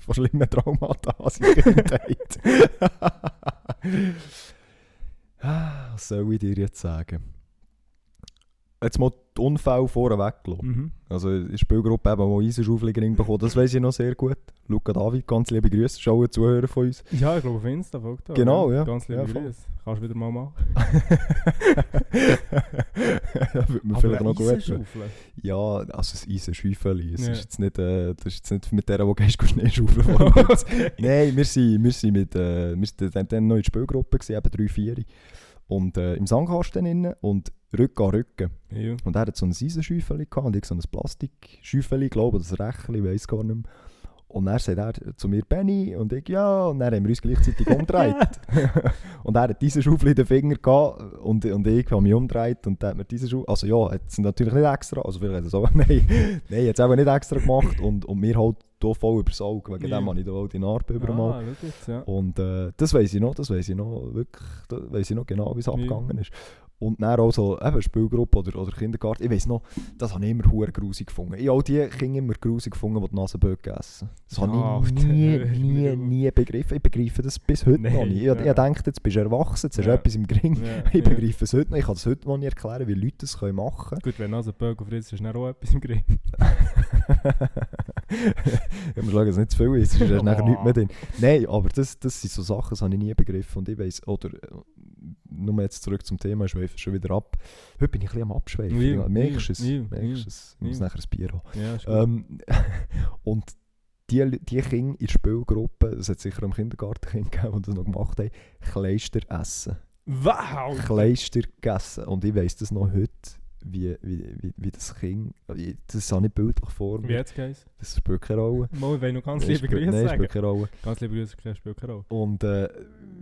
Von schlimmen Traumata der Kindheit. Ah, Was soll ich dir jetzt sagen? Jetzt mal die Unfälle vorweg gelassen. Mhm. Also in der Spielgruppe eben mal Eisenschaufelring bekommen, das weiß ich noch sehr gut. Luca David, ganz liebe Grüße, auch ein Zuhörer von uns. Ja, ich glaube auf Insta folgt er. Genau, ja. Ganz liebe Ja. Grüße. Kannst du wieder mal machen. das würde mir vielleicht noch gut? Ja, also das Eisenschäufeli, es Ja. ist jetzt nicht, äh, das ist jetzt nicht mit der, die gehst, Schnee schaufeln Okay. Nein, wir sind, wir sind mit, äh, wir sind dann, dann noch in der Spielgruppe, gewesen, eben drei, vier. Und äh, im Sandkasten innen und Rücken an Rücken. Ja. Und er hat so ein Eisenschäufeli gehabt und ich so ein Plastikschäufeli, glaube ich, das Rächchen, ich weiß gar nicht mehr. Und dann sagt er zu mir Benny und ich ja, und dann haben wir uns gleichzeitig umgedreht. und er hat diese Schaufel in den Finger gehabt und, und ich habe mich umgedreht und dann hat mir diese Schaufel, also ja, hat es natürlich nicht extra, also vielleicht hat er es auch, nein, nein, hat es eben nicht extra gemacht und, und mir halt hier voll übers Auge, wegen Ja. dem habe ich da auch die Narbe übermal. Ah, schau jetzt, ja. Und äh, das weiß ich noch, das weiß ich noch, wirklich, das weiß ich noch genau, wie es Ja. abgegangen ist. Und dann auch so eben Spielgruppe oder, oder Kindergarten, ich weiß noch, das habe ich immer hure grusig gefunden. Ich habe auch die Kinder immer grusig gefunden, die die Nasenböcke essen. Das habe Ja, ich Alter, nie, nie, nie begriffen. Ich begreife das bis heute noch Nein, nicht. Ich, ja. ich denke, jetzt bist du erwachsen, jetzt hast du Ja. etwas im Gring. Ja, Ich begreife es heute noch. Ich kann es heute noch nicht erklären, wie Leute das können machen können. Gut, wenn Bögen frisst, ist dann auch etwas im Griff. ich muss schauen, dass es nicht zu viel ist, sonst ist Oh. nachher nichts mehr drin. Nein, aber das, das sind so Sachen, das habe ich nie begriffen. Und ich weiss, oder nur jetzt zurück zum Thema, ich schweife schon wieder ab. Heute bin ich ein bisschen am Abschweifen. Ja, Merkst du es? ja, ja, Merkst du es? Ich muss nachher ein Bier haben. Ja. Ähm, und die, die Kinder in der Spielgruppe, es hat sicher im Kindergarten Kinder gegeben, die das noch gemacht haben, Kleister essen. Wow! Kleister gegessen. Und ich weiss das noch heute, wie, wie, wie, wie das Kind, das habe ich bildlich vor Wie jetzt geht's? Das spielt keine Rolle. Mal, will noch ganz liebe Grüße Nein, sagen. spielt keine Rolle. Ganz liebe Grüße, das spielt keine Rolle. Und äh,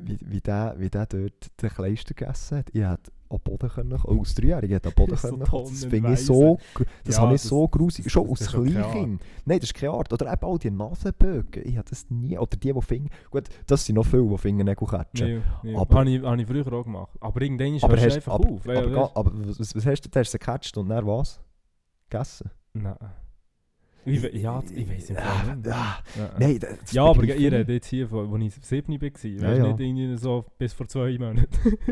wie, wie, der, wie der dort den Kleister gegessen hat, ich hätte am Boden können, auch als Dreijähriger hätte am Boden So können. Das finde ich so, das Ja, habe ich das- so grusig. Schon keine Kleinkind. Nein, das ist keine Art. Oder eben all die Nasenbögen. Ich habe das nie. Oder die, die Finger... Gut, das sind noch viele, die Fingernägel catchen. Nee, nee. Aber- Habe ich, hab ich früher auch gemacht. Aber irgendwann ist Aber, hast, einfach aber, auf. aber, ga- aber was, was hast du? Du hast sie gecatcht und dann was? Gegessen? Nein. Ich, we- ja, ich weiß nicht. Ah, ah, Nein. Nein, das Ja, aber ihr ich redet jetzt hier, von, als ich 7 war. Weißt Ja, ja. nicht irgendwie so bis vor zwei Monaten.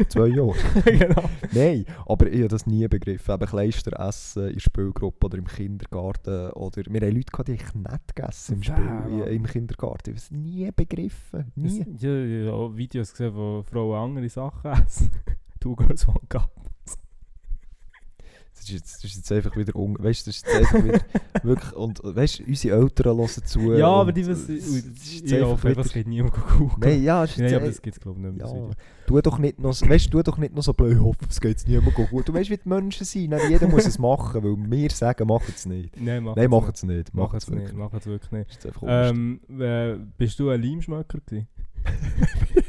Zwei Jahre. genau. Nein, aber ich habe das nie begriffen. Eben Kleister essen in der Spielgruppe oder im Kindergarten. Oder wir haben Leute gehabt, die ich nicht gegessen im, Spiel, im Kindergarten. Ich habe es nie begriffen. Nie. Es- Ja, ich habe auch Videos gesehen, wo Frauen andere Sachen essen. Two Girls One Cup. Das ist, jetzt, das ist jetzt einfach wieder un weißt du, das ist jetzt einfach wieder wirklich und weißt du, unsere Eltern hören zu. Ja, aber die wissen, ich einfach hoffe, wieder- das geht niemand googeln. Nein, ja, ist Nein, aber e- das gibt es glaube ich nicht mehr. ja, tu doch nicht noch, so- weißt, tu doch nicht noch so blöd, ich hoffe, es geht niemand gut. Du weißt, wie die Menschen sind, nicht jeder muss es machen, weil wir sagen, machen es nicht. Nein, mach Nein, machen nicht. es nicht. Mach Machen es nicht, mach es wirklich nicht. Ähm, äh, bist du ein Leimschmöcker gewesen?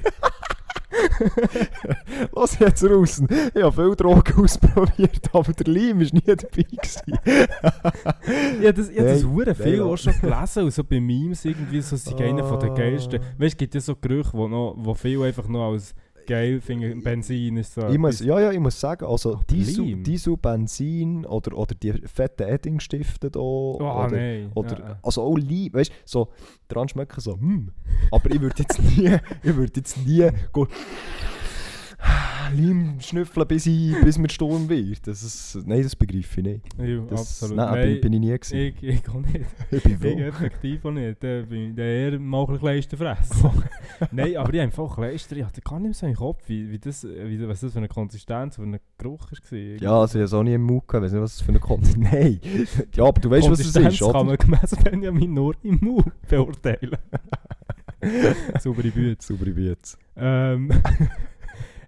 Lass jetzt raus. Ich habe viel Drogen ausprobiert, aber der Leim war nie dabei. Gewesen. Ja, das, ja, das Nein, hure viel auch schon gelesen und so bei Memes irgendwie so sind einer von den Ah. geilsten. Weißt du, es gibt ja so Gerüche, wo, noch, wo viele einfach noch als geil finden. Benzin ist so. ich muss, ja, ja, ich muss sagen, also Diesel? Diesel, Benzin oder, oder die fetten Edding-Stifte da. Oh, oder, nein. Oder, ja. also auch Leim, weißt du, so dran schmecken so, hm. Aber ich würde jetzt nie, ich würde jetzt nie go, Leim schnüffeln, bis, ich, bis mir Sturm wird. Das ist, nein, das begreife ich nicht. Ja, Das, absolut. Nein, bin, bin ich nie gewesen. ich, ich auch nicht. Ich bin Ich froh. effektiv auch nicht. Da bin ich eher mal ein bisschen Kleisterfresser. Nein, aber ich habe einfach Kleister, ich hatte gar nicht mehr so im Kopf, wie, wie das, wie, was das für eine Konsistenz, für einen Geruch war. Ja, also ich habe es auch nie im Mund gehabt, ich weiß nicht, was das für eine Konsistenz Nein! Ja, aber du weißt, was es Konsistenz ist, kann oder? man gemessen Benjamin nur im Mund beurteilen. Saubere Büte. Saubere Biets. Ähm,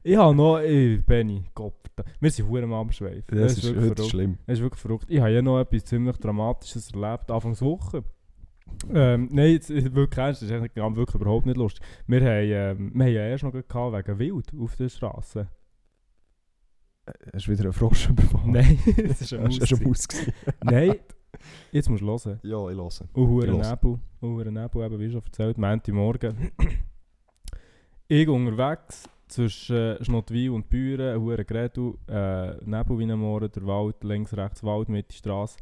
ich habe noch, ey, Benny, Gott, wir sind hure am Abschweifen. Das, ist, wirklich verrückt. schlimm. Das ist wirklich verrückt. Ich habe ja noch etwas ziemlich Dramatisches erlebt, Anfangswoche. Ähm, nein, jetzt, äh, wirklich ernst, das ist wirklich überhaupt nicht lustig. Wir haben, ähm, wir haben ja erst noch gehabt wegen Wild auf der Straße. Hast du wieder einen Frosch bekommen? Nein, das ist eine Hast Maus. Nein, jetzt musst du hören. Ja, ich lasse. Und hure Ich höre. Nebel, und hure Nebel, eben, wie schon erzählt, Montagmorgen. ich unterwegs zwischen Schnottwil und Büren, Gredu, äh, Nebel wie ein Mohren, der Wald, links, rechts Wald, Mitte Straße.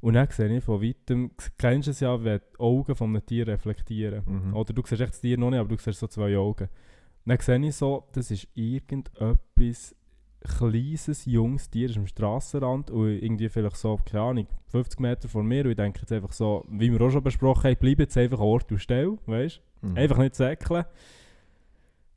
Und dann sehe ich von weitem, kennst du es ja, wenn die Augen von einem Tier reflektieren. Mhm. Oder du siehst echt das Tier noch nicht, aber du siehst so zwei Augen. Dann sehe ich so, das ist irgendetwas kleines, junges Tier ist am Strassenrand und irgendwie vielleicht so, keine Ahnung, 50 Meter vor mir und ich denke jetzt einfach so, wie wir auch schon besprochen haben, bleib jetzt einfach Ort und Stelle, weißt Mhm. Einfach nicht säckeln.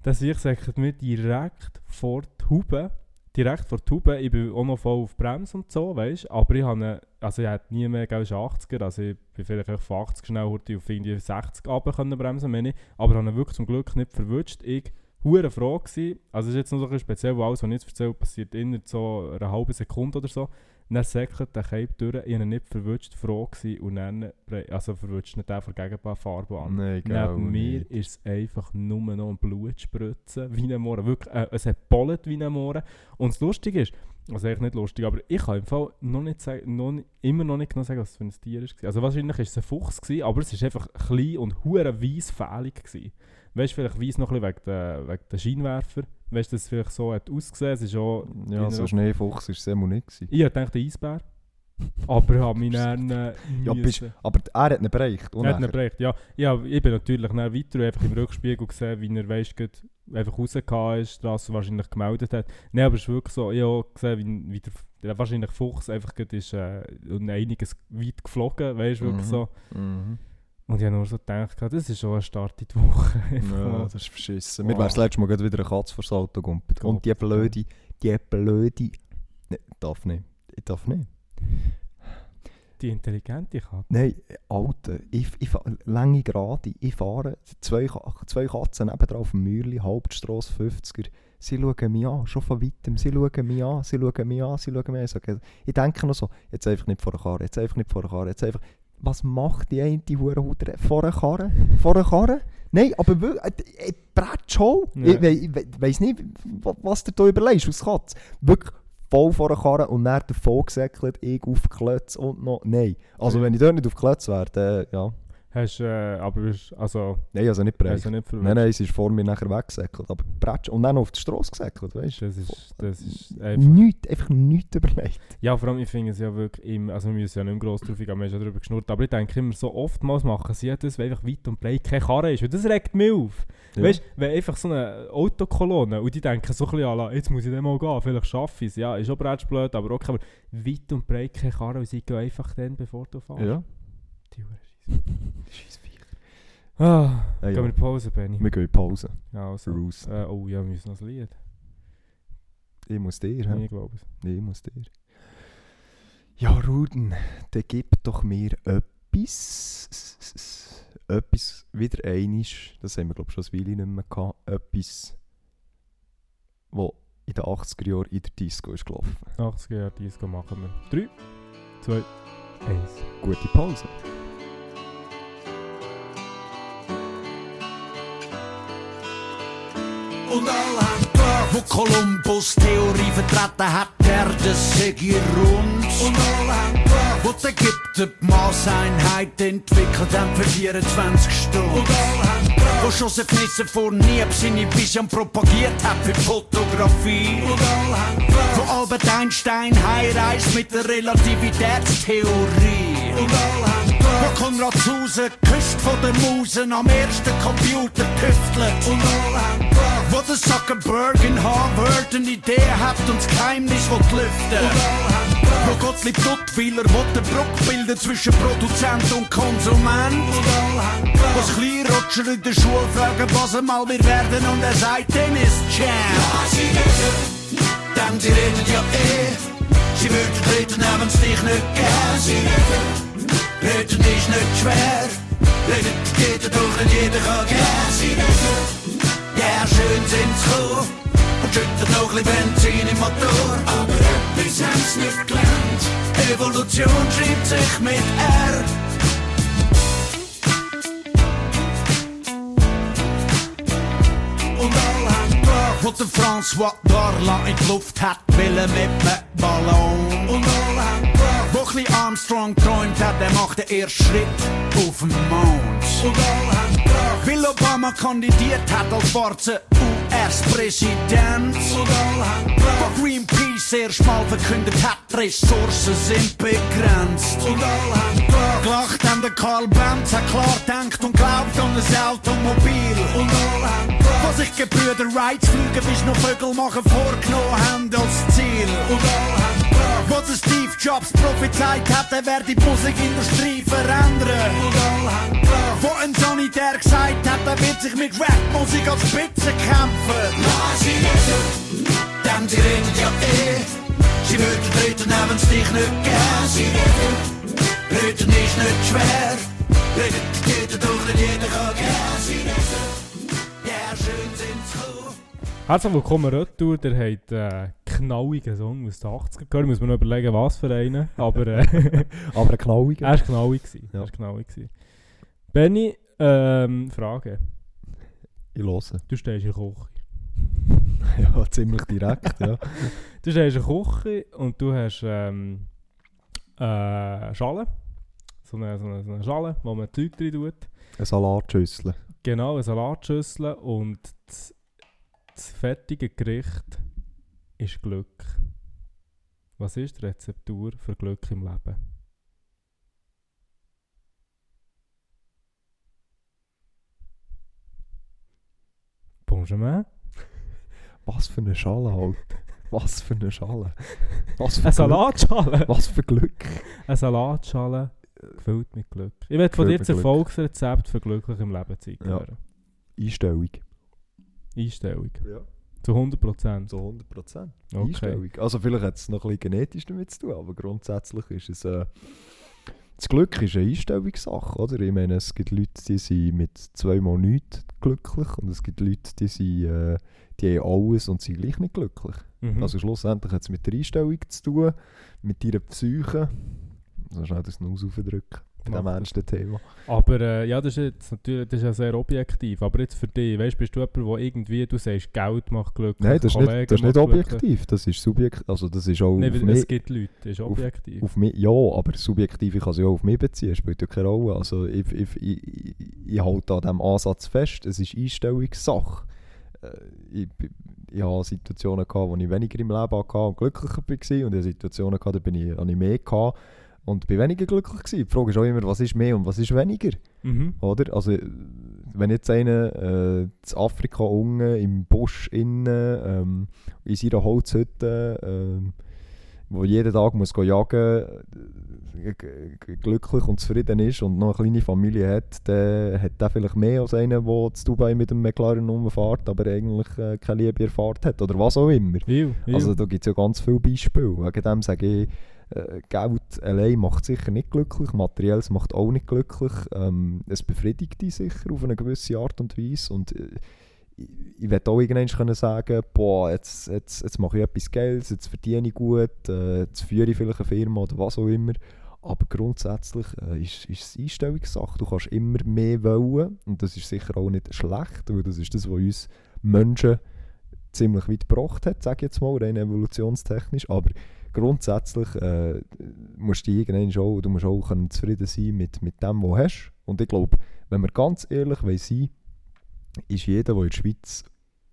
Das ich säckelt mir direkt vor die Haube. Direkt vor die Haube. Ich bin auch noch voll auf Bremse und so, weißt Aber ich habe, also ich hätte nie mehr, gell, es ist 80er, also ich bin vielleicht von 80 schnell auf irgendwie 60 runter können bremsen meine. Aber ich habe ihn wirklich zum Glück nicht verwünscht. Ich hure froh gewesen. Also es ist jetzt noch so ein speziell, weil alles, was ich jetzt erzähle, passiert innerhalb so einer halben Sekunde oder so. Dann säckelt der Cape durch, ich habe ihn nicht verwünscht, froh gewesen und dann, also verwünscht nicht der von der Gegenfahrbahn. Nein, genau. Neben mir ist es einfach nur noch ein Blutspritzen wie ein Mohren. Wirklich, äh, es hat bollet wie ein Mohren. Und das Lustige ist, also eigentlich nicht lustig, aber ich kann im Fall noch nicht sagen, noch nicht, immer noch nicht genau sagen, was für ein Tier war. Also wahrscheinlich war es ein Fuchs, gewesen, aber es war einfach klein und hure weiss. Gewesen. Weißt du, vielleicht weiss noch ein bisschen wegen der Scheinwerfer. Weißt du, dass es vielleicht so hat ausgesehen Es ist auch Ja, so Schneefuchs war es immer nicht. Gewesen. Ich dachte, Eisbär. Aber habe mich dann äh, Ja, bist- Aber er hat ihn bereicht. er hat ihn bereicht, ja. ja. Ich bin natürlich dann weiter einfach im Rückspiegel gesehen, wie er weißt, gerade einfach rausgekommen ist, Straße wahrscheinlich gemeldet hat. Nein, aber es ist wirklich so, ich habe gesehen, wie, wie der, der wahrscheinlich Fuchs einfach ist äh, und einiges weit geflogen, weißt du, wirklich Mhm. so. Mhm. Und ich habe nur so gedacht, das ist schon ein Start in die Woche. Ja, das ist verschissen. Wow. Mir wäre das letzte Mal wieder eine Katze vor das Auto gegumpelt. Und die blöde, die blöde... Ne, darf nicht. Ich darf nicht. die intelligente Katze. Nein, Alter, ich, ich, lange Gerade, ich fahre, zwei, zwei Katzen nebenan auf dem Mürli, Hauptstrasse 50er, sie schauen mich an, schon von weitem, sie schauen mich an, sie schauen mich an, sie schauen mich an. Ich denke noch so, jetzt einfach nicht vor der Karre, jetzt einfach nicht vor der Karre, jetzt einfach... Was macht die eine die Hurenhuter vor der Karre? Vor der Karre? Nein, aber wirklich, äh, äh, Brett schon. Ja. Ich, we, we, weiss nicht, wa- was du da überlegst aus Katz. Wirklich voll vor der Karre und dann davon gesäckelt, ich auf die Klötze und noch... Nein. Also Ja. wenn ich dort nicht auf die Klötze wäre, dann ja... Hast äh, aber also, Nein, also nicht also verwirrt. Nein, nein, sie ist vor mir nachher weggesäckelt. Aber Bretsch und dann auf die Straße gesäckelt, weißt du? Das ist, das ist einfach... Nichts, einfach nichts überlegt. Ja, vor allem, ich finde es ja wirklich immer, also wir müssen ja nicht mehr gross drauf eingehen, wir haben schon darüber geschnurrt, aber ich denke immer, so oftmals machen sie ja das, weil einfach weit und breit keine Karre ist. Und das regt mich auf. Ja. Weißt du, wenn einfach so eine Autokolonne und die denken so ein bisschen, «Ala, jetzt muss ich dann mal gehen, vielleicht schaffe ich es. Ja, ist auch blöd, aber okay, aber weit und breit keine Karre und sie gehen einfach dann, bevor du fährst. Ja. Die. Scheiß Viech. Ah, Ja, gehen wir in Pause, Benny. Wir gehen in Pause. Ja, also. Raus. Äh, oh ja, wir müssen noch ein Lied. Ich muss dir, hä? Ich glaube es. Nee, ich muss dir. Ja, Ruden, dann gib doch mir etwas. Etwas, wieder einisch, das haben wir glaube ich schon ein Weile nicht mehr gehabt, etwas, was in den 80er Jahren in der Disco ist gelaufen. 80er Jahre Disco machen wir. 3, 2, 1. Gute Pause. Wo Kolumbus Theorie vertreten hat, der das sei rund. Und alle haben gedacht, wo die Ägypter die Maßeinheit entwickelt haben für 24 Stunden. Und alle haben gedacht, wo Joseph Nissen vor Nieb seine Vision propagiert hat für Fotografie. Und alle haben gedacht, wo Albert Einstein heimreist mit der Relativitätstheorie. Und alle haben gedacht, wo Konrad Zuse küsst von den Musen am ersten Computer tüftelt. Und alle haben gedacht, wo der Zuckerberg in Harvard eine Idee hat und das Geheimnis will lüften. Wo Gottlieb Duttweiler will den Bruck bilden zwischen Produzent und Konsument. Wo das kleine Roger in der Schule fragen, was er mal wir werden und er sagt, dann ist Jam. Ja, sie reden, denn sie reden ja eh. Sie würden reden, haben es dich nicht gern. Sie reden, reden ist nicht schwer. Reden geht doch nicht jeder kann gern. Sie reden, ja, schön sind sie gekommen und schütten noch ein Benzin im Motor. Aber etwas haben sie nicht gelernt. Evolution schreibt sich mit R. Und alle haben gedacht, wo der François Darlan in die Luft hat, will er mit einem Ballon. Und alle haben bisschen Armstrong träumt hat, der macht den ersten Schritt auf dem Mond. Und alle haben gedacht, weil Obama kandidiert hat als schwarzer US-Präsident. Und alle haben gedacht, wo Greenpeace erst mal verkündet hat, Ressourcen sind begrenzt. Und alle haben gedacht, gelacht haben der Karl Benz, hat klar denkt und glaubt an ein Automobil. Und alle haben gedacht, was sich Gebrüder Wrights fliegen, bis noch Vögel machen vorgenommen haben als Ziel. Und alle haben wo der Steve Jobs prophezeit hat, er werde die Musikindustrie verändern. Wo ein Sanitär gesagt hat, er wird sich mit Rapmusik als Spitze kämpfen. Reden, denn sie reden ja eh. Sie würden reden, haben es dich nicht gern. Sie reden, ist nicht schwer. Reden geht doch nicht jeder kann gern. Reden, ja, schön sind. Herzlich willkommen retour, der hat äh, knalligen Song aus den 80er gehört. Muss man noch überlegen, was für einen. Aber äh, Aber ein knalliger. er war knallig. gewesen. Ja. Er war knallig. gewesen. Benny, ähm, Frage. Ich höre. Du stehst in der Küche. Ja, ziemlich direkt, ja. Du stehst in der Küche und du hast ähm, äh, Schale. So eine, so, eine, so eine Schale, wo man Zeug drin tut. Eine Salatschüssel. Genau, eine Salatschüssel und das, das fertige Gericht ist Glück. Was ist die Rezeptur für Glück im Leben? Bonjour. Was für eine Schale halt. Was für eine Schale. Was für Eine. Salatschale. Was für Glück. Eine Salatschale gefüllt mit Glück. Ich werde von dir das. Erfolgsrezept für glücklich im Leben zeigen. Ja. Einstellung. Einstellung. Ja. Zu 100%. Zu 100 Prozent. Okay. Einstellung. Also vielleicht hat es noch ein bisschen genetisch damit zu tun, aber grundsätzlich ist es... Äh, das Glück ist eine Einstellungssache, oder? Ich meine, es gibt Leute, die sind mit zweimal nichts glücklich und es gibt Leute, die, sind, äh, die haben alles und sind gleich nicht glücklich. Mhm. Also schlussendlich hat es mit der Einstellung zu tun, mit deiner Psyche. So schnell das Nuss aufdrücken Mach das. ernsten Thema. Aber äh, ja, das ist jetzt natürlich das ist ja sehr objektiv. Aber jetzt für dich, weißt, bist du jemand, der irgendwie, du sagst, Geld macht glücklich, Nein, das ist nicht, Kollegen das ist nicht glücklich. objektiv, das ist subjektiv. Also das ist auch Nein, auf mich, es gibt Leute, das ist auf- objektiv. auf mich, ja, aber subjektiv, ich kann es ja auch auf mich beziehen, spielt ja keine Rolle. Also ich, ich, ich, ich, halte an diesem Ansatz fest, es ist Einstellungssache. Äh, Ich, ich hatte Situationen, gehabt, wo ich weniger im Leben hatte und glücklicher war und ich hatte Situationen, gehabt, da bin ich, ich mehr gehabt und bin weniger glücklich gewesen. Die Frage ist auch immer, was ist mehr und was ist weniger? mhm. Oder? Also, äh, wenn jetzt einer äh, in Afrika unten im Busch innen, ähm, in seiner Holzhütte, ähm, wo jeden Tag muss jagen, äh, g- g- glücklich und zufrieden ist und noch eine kleine Familie hat, dann hat der vielleicht mehr als einer, der zu Dubai mit dem McLaren rumfährt, aber eigentlich äh, keine Liebe erfahrt hat oder was auch immer. Viel, viel. Also da gibt es ja ganz viele Beispiele. Wegen dem sage ich, äh, Geld allein macht sicher nicht glücklich, Materielles macht auch nicht glücklich. Ähm, es befriedigt dich sicher auf eine gewisse Art und Weise. Und äh, ich, ich werde auch irgendwann können sagen, boah, jetzt, jetzt, jetzt mache ich etwas Geld, jetzt verdiene ich gut, äh, jetzt führe ich vielleicht eine Firma oder was auch immer. Aber grundsätzlich äh, ist, ist es Einstellungssache. Du kannst immer mehr wollen und das ist sicher auch nicht schlecht, weil das ist das, was uns Menschen ziemlich weit gebracht hat, sage ich jetzt mal, rein evolutionstechnisch. Aber grundsätzlich äh, musst du irgendwann schon, du musst auch zufrieden sein mit, mit dem, was du hast. Und ich glaube, wenn wir ganz ehrlich sein ist jeder, der in der Schweiz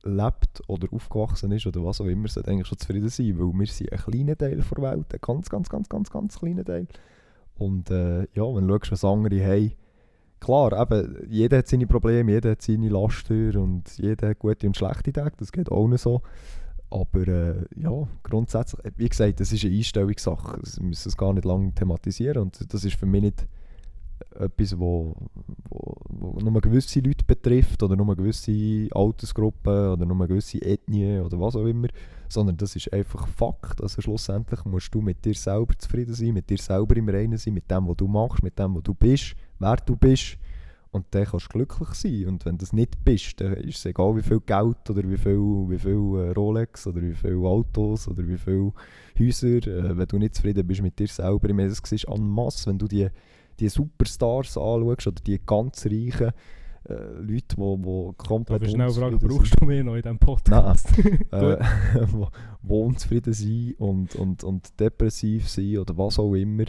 lebt oder aufgewachsen ist oder was auch immer, sollte eigentlich schon zufrieden sein, weil wir sind ein kleiner Teil der Welt, ein ganz, ganz, ganz, ganz, ganz kleiner Teil. Und äh, ja, wenn du schaust, was andere haben, klar, eben, jeder hat seine Probleme, jeder hat seine Laster und jeder hat gute und schlechte Tage, das geht auch nicht so. Aber äh, ja, grundsätzlich, wie gesagt, das ist eine Einstellungssache. Wir müssen es gar nicht lange thematisieren und das ist für mich nicht etwas, wo, wo, wo nur gewisse Leute betrifft oder nur gewisse Altersgruppen oder nur gewisse Ethnien oder was auch immer, sondern das ist einfach Fakt. Also schlussendlich musst du mit dir selber zufrieden sein, mit dir selber im Reinen sein, mit dem, was du machst, mit dem, was du bist, wer du bist und dann kannst du glücklich sein. Und wenn du das nicht bist, dann ist es egal, wie viel Geld oder wie viel, wie viel äh, Rolex oder wie viele Autos oder wie viele Häuser, äh, wenn du nicht zufrieden bist mit dir selber. Ich meine, das siehst du en masse, wenn du die, die Superstars anschaust oder die ganz reichen äh, Leute, die wo, wo Darf komplett ich schnell fragen, brauchst du mich noch in diesem Podcast? äh, wo, wo unzufrieden sind und, und, und depressiv sind oder was auch immer,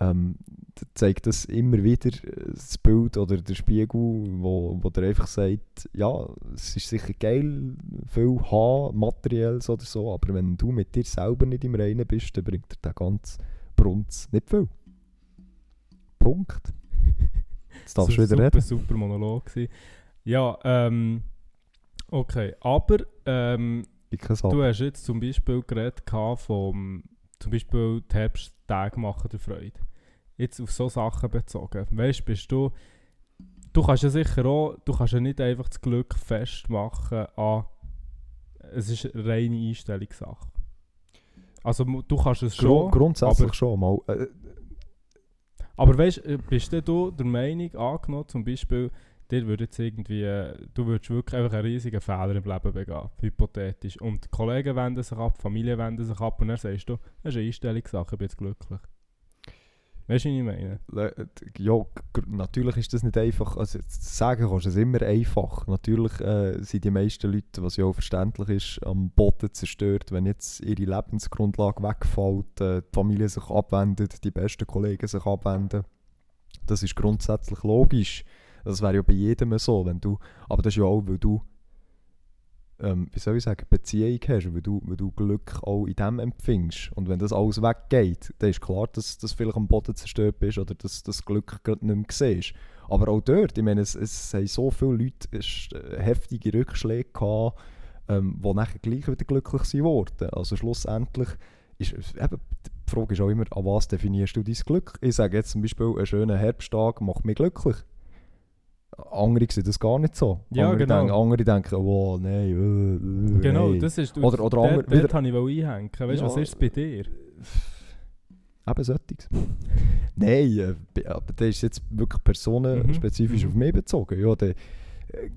ähm, zeigt das immer wieder äh, das Bild oder der Spiegel, wo, wo der einfach sagt, ja, es ist sicher geil, viel haben, materielles oder so, aber wenn du mit dir selber nicht im Reinen bist, dann bringt dir der ganze Brunz nicht viel. Punkt. Jetzt darfst du Das wieder war ein reden. super, super Monolog. Gewesen. Ja, ähm, okay. Aber ähm, du hast jetzt zum Beispiel geredet vom, zum Beispiel die Herbsttage machen der Freude. Jetzt auf so Sachen bezogen. Weißt du, bist du, du kannst ja sicher auch, du kannst ja nicht einfach das Glück festmachen an, es ist eine reine Einstellungssache. Also du kannst es Grund, schon, grundsätzlich aber- schon mal. Äh, Aber weißt du, bist du der Meinung, angenommen zum Beispiel, dir würde jetzt irgendwie, du würdest wirklich einfach einen riesigen Fehler im Leben begehen, hypothetisch. Und die Kollegen wenden sich ab, die Familie wenden sich ab und dann sagst du, das ist eine Einstellungssache, ich bin jetzt glücklich. Weißt du, was ich meine? Ja, natürlich ist das nicht einfach. Also, sagen kannst du es immer einfach. Natürlich äh, sind die meisten Leute, was ja auch verständlich ist, am Boden zerstört, wenn jetzt ihre Lebensgrundlage wegfällt, äh, die Familie sich abwendet, die besten Kollegen sich abwenden. Das ist grundsätzlich logisch. Das wäre ja bei jedem so. Wenn du, aber das ist ja auch, weil du ähm, wie soll ich sagen, Beziehung hast, weil du, weil du Glück auch in dem empfindest. Und wenn das alles weggeht, dann ist klar, dass du vielleicht am Boden zerstört bist oder dass das Glück gerade nicht mehr siehst. Aber auch dort, ich meine, es, es haben so viele Leute es, äh, heftige Rückschläge gehabt, ähm, die nachher gleich wieder glücklich sind worden. Also schlussendlich ist eben, die Frage ist auch immer, an was definierst du dein Glück? Ich sage jetzt zum Beispiel, ein schöner Herbsttag macht mich glücklich. Andere sehen das gar nicht so. Ja, andere, genau. denken, andere denken, oh nein, äh, äh, Genau, nein. das ist, Oder- oder dort, andere- dort wieder- habe ich einhängen. Weißt du, Ja. was ist bei dir? eben solches. Nein, äh, be- aber das ist jetzt wirklich personenspezifisch Mhm. auf mich bezogen. Ja, der, äh,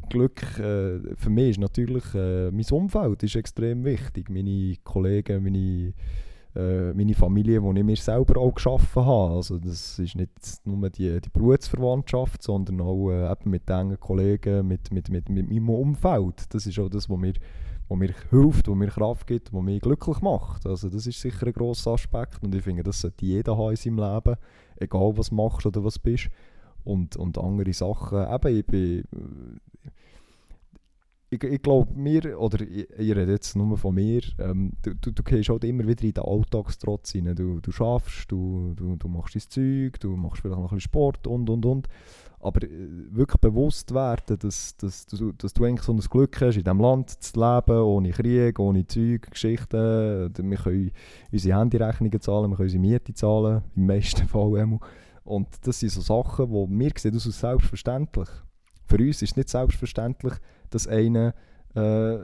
Glück äh, für mich ist natürlich, äh, mein Umfeld ist extrem wichtig. Meine Kollegen, meine, äh, meine Familie, die ich mir selber auch geschaffen habe. Also das ist nicht nur die, die Blutsverwandtschaft, sondern auch äh, eben mit engen Kollegen, mit, mit, mit, mit meinem Umfeld. Das ist auch das, was mir, was mir hilft, was mir Kraft gibt, was mich glücklich macht. Also das ist sicher ein grosser Aspekt und ich finde, das sollte jeder haben in seinem Leben, egal was du machst oder was du bist. Und, und andere Sachen, eben, ich bin... Ich, ich glaube, mir, oder ich, ich rede jetzt nur von mir, ähm, du, du, du gehst halt immer wieder in den Alltagstrotz rein. Du, du schaffst, du, du, du machst dein Zeug, du machst vielleicht noch ein bisschen Sport und und und. Aber äh, wirklich bewusst werden, dass, dass, du, dass du eigentlich so ein Glück hast, in diesem Land zu leben, ohne Krieg, ohne Zeug, Geschichten. Wir können unsere Handyrechnungen zahlen, wir können unsere Miete zahlen, im meisten Fall. Und das sind so Sachen, die wir sehen das als selbstverständlich. Für uns ist es nicht selbstverständlich, dass einer, äh,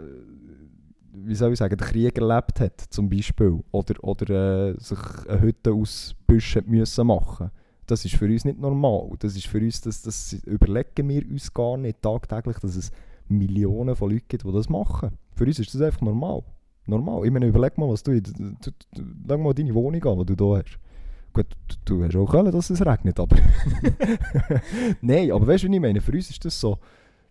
wie soll ich sagen, den Krieg erlebt hat, zum Beispiel. Oder, oder äh, sich eine Hütte aus Büschen müssen machen Das ist für uns nicht normal. Das ist für uns, das, das überlegen wir uns gar nicht tagtäglich, dass es Millionen von Leuten gibt, die das machen. Für uns ist das einfach normal. Normal. Ich meine, überleg mal, was du, du, du, du mal deine Wohnung an, die du hier hast. Gut, du, du hast auch können, dass es regnet, aber... Nein, aber weißt du, was ich meine? Für uns ist das so...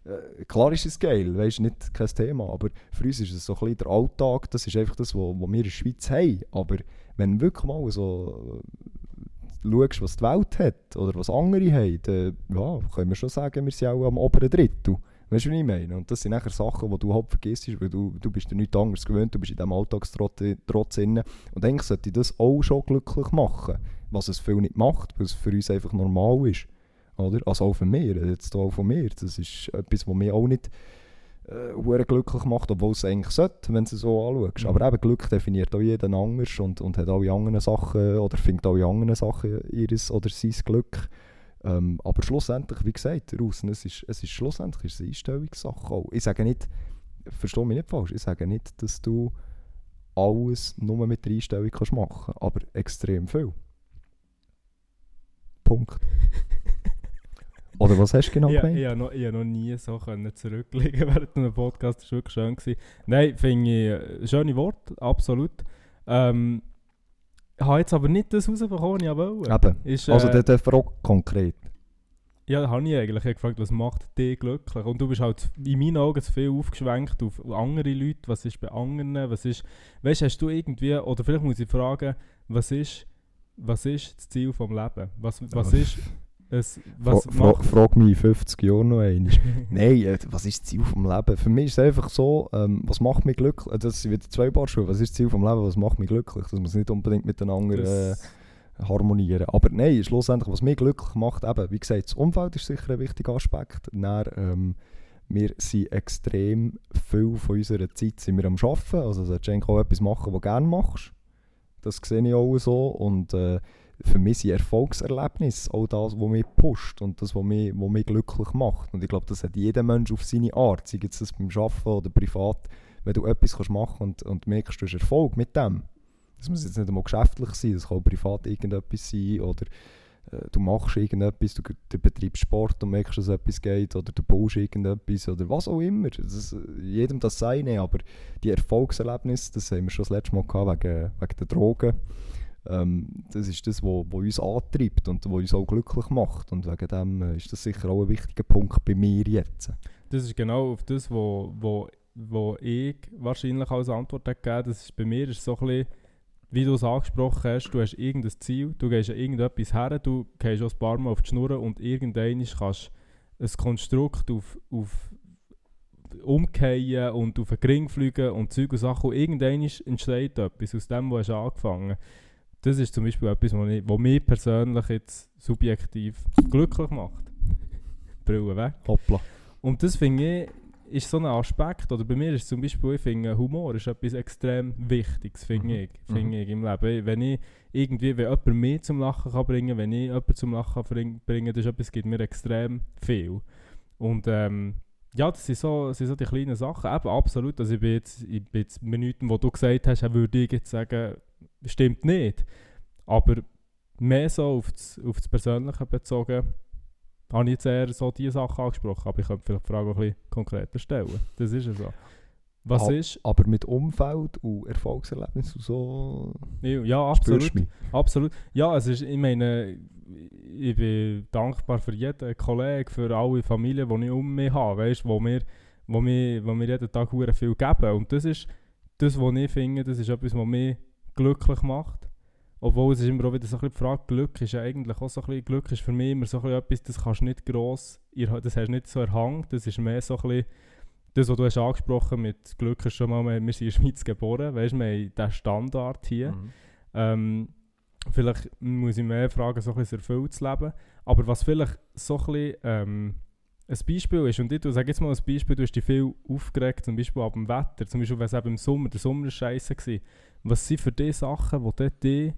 Äh, klar ist es geil, weißt du, nicht kein Thema, aber für uns ist es so ein bisschen der Alltag, das ist einfach das, was wir in der Schweiz haben. Aber wenn du wirklich mal so äh, schaust, was die Welt hat oder was andere haben, dann ja, können wir schon sagen, wir sind auch am oberen Drittel. Weißt du, was ich meine? Und das sind nachher Sachen, die du halt vergisst, weil du, du bist dir nichts anderes gewöhnt, du bist in diesem Alltagstrotz Trotz drin. Und eigentlich sollte das auch schon glücklich machen, was es viel nicht macht, weil es für uns einfach normal ist. Oder? Also auch für mich, jetzt auch von mir. Das ist etwas, was mich auch nicht äh, glücklich macht, obwohl es eigentlich sollte, wenn du es so anschaust. Mhm. Aber eben Glück definiert auch jeden anders und, und hat alle anderen Sachen oder findet alle anderen Sachen ihres oder sein Glück. Ähm, aber schlussendlich, wie gesagt, raus, es ist, es ist schlussendlich ist es eine Einstellungssache auch. Ich sage nicht, verstehe mich nicht falsch, ich sage nicht, dass du alles nur mit der Einstellung kannst machen aber extrem viel. Punkt. Oder was hast du genau gemeint? ich, habe noch, ich habe noch nie so können zurücklegen während einem Podcast. Das war wirklich schön. Gewesen. Nein, finde ich äh, schöne Worte, absolut. Ähm, habe jetzt aber nicht das rausbekommen, ich wollte. Eben. Ist, Also äh, der, der Frage konkret. Ja, das habe ich eigentlich. Ich habe gefragt, was macht dich glücklich? Und du bist halt in meinen Augen zu viel aufgeschwenkt auf andere Leute. Was ist bei anderen? Was ist... Weißt hast du irgendwie... Oder vielleicht muss ich fragen, was ist... Was ist das Ziel vom Leben? Was, was ist... Es, was Fra macht... frag mich in 50 Jahren noch einmal. Nein, äh, was ist das Ziel vom Leben? Für mich ist es einfach so, ähm, was macht mich glücklich? Äh, Das sind wieder zwei Paar Schuhe. Was ist das Ziel vom Leben? Was macht mich glücklich? Das muss nicht unbedingt miteinander äh, harmonieren. Aber nein, schlussendlich, was mich glücklich macht, eben, wie gesagt, das Umfeld ist sicher ein wichtiger Aspekt. Dann, ähm, wir sind extrem viel von unserer Zeit sind wir am Arbeiten. Also solltest du auch etwas machen, was du gerne machst. Das sehe ich auch so. Und äh, für mich sind Erfolgserlebnisse auch das, was mich pusht und das, was mich, was mich glücklich macht. Und ich glaube, das hat jeder Mensch auf seine Art, sei das beim Arbeiten oder privat, wenn du etwas kannst machen und, und merkst, du hast Erfolg mit dem. Das muss jetzt nicht einmal geschäftlich sein, das kann auch privat irgendetwas sein oder äh, du machst irgendetwas, du, du betreibst Sport und merkst, dass etwas geht oder du baust irgendetwas oder was auch immer. Das, äh, jedem das seine, aber die Erfolgserlebnisse, das haben wir schon das letzte Mal gehabt, wegen, wegen der Drogen. Ähm, das ist das, was uns antreibt und was uns auch glücklich macht. Und wegen dem äh, ist das sicher auch ein wichtiger Punkt bei mir jetzt. Das ist genau auf das, wo, wo, wo ich wahrscheinlich als Antwort habe gegeben Das ist bei mir ist so ein bisschen, wie du es angesprochen hast, du hast irgendein Ziel, du gehst an irgendetwas her, du gehst auch ein paar Mal auf die Schnur und irgendwann kannst ein Konstrukt auf, auf umkehren und auf den Ring fliegen und Zeug und Sachen und irgendwann entsteht etwas aus dem, was du angefangen hast. Das ist zum Beispiel etwas, was, ich, was mich persönlich jetzt subjektiv glücklich macht. Brille weg. Hoppla. Und das finde ich, ist so ein Aspekt, oder bei mir ist zum Beispiel, ich finde Humor ist etwas extrem Wichtiges, finde Mhm. ich, finde Mhm. ich im Leben. Wenn ich irgendwie, wenn jemand mich zum Lachen kann bringen, wenn ich jemanden zum Lachen kann bring- bringen, das ist etwas, gibt mir extrem viel. Und ähm, ja, das sind, so, das sind so die kleinen Sachen, eben absolut, also ich bin jetzt, ich bin jetzt Minuten, wo du gesagt hast, würde ich jetzt sagen, stimmt nicht. Aber mehr so auf das, auf das Persönliche bezogen, habe ich jetzt eher so diese Sachen angesprochen, aber ich könnte vielleicht die Frage auch ein bisschen konkreter stellen. Das ist ja so. Was Ah, ist... Aber mit Umfeld und Erfolgserlebnis und so Ja, absolut. Absolut. Ja, es ist, ich meine, ich bin dankbar für jeden Kollegen, für alle Familien, die ich um mich habe, weißt, wo mir, wo mir, wo mir jeden Tag viel geben. Und das ist das, was ich finde, das ist etwas, was mich glücklich macht. Obwohl es ist immer auch wieder so ein bisschen die Frage, Glück ist ja eigentlich auch so ein bisschen, Glück ist für mich immer so ein bisschen etwas, das kannst du nicht gross, ihr- das hast du nicht so erhangen, das ist mehr so ein bisschen, das, was du hast angesprochen mit Glück ist schon mal, wir wir sind in der Schweiz geboren, weißt, wir haben diesen Standard hier. Mhm. Ähm, vielleicht muss ich mehr fragen, so ein bisschen erfüllt zu leben. Aber was vielleicht so ein bisschen ähm, ein Beispiel ist, und ich sage jetzt mal ein Beispiel, du hast dich viel aufgeregt, zum Beispiel ab dem Wetter, zum Beispiel, wenn es eben im Sommer, der Sommer war scheiße war. Was sind für die Sachen, die dort dich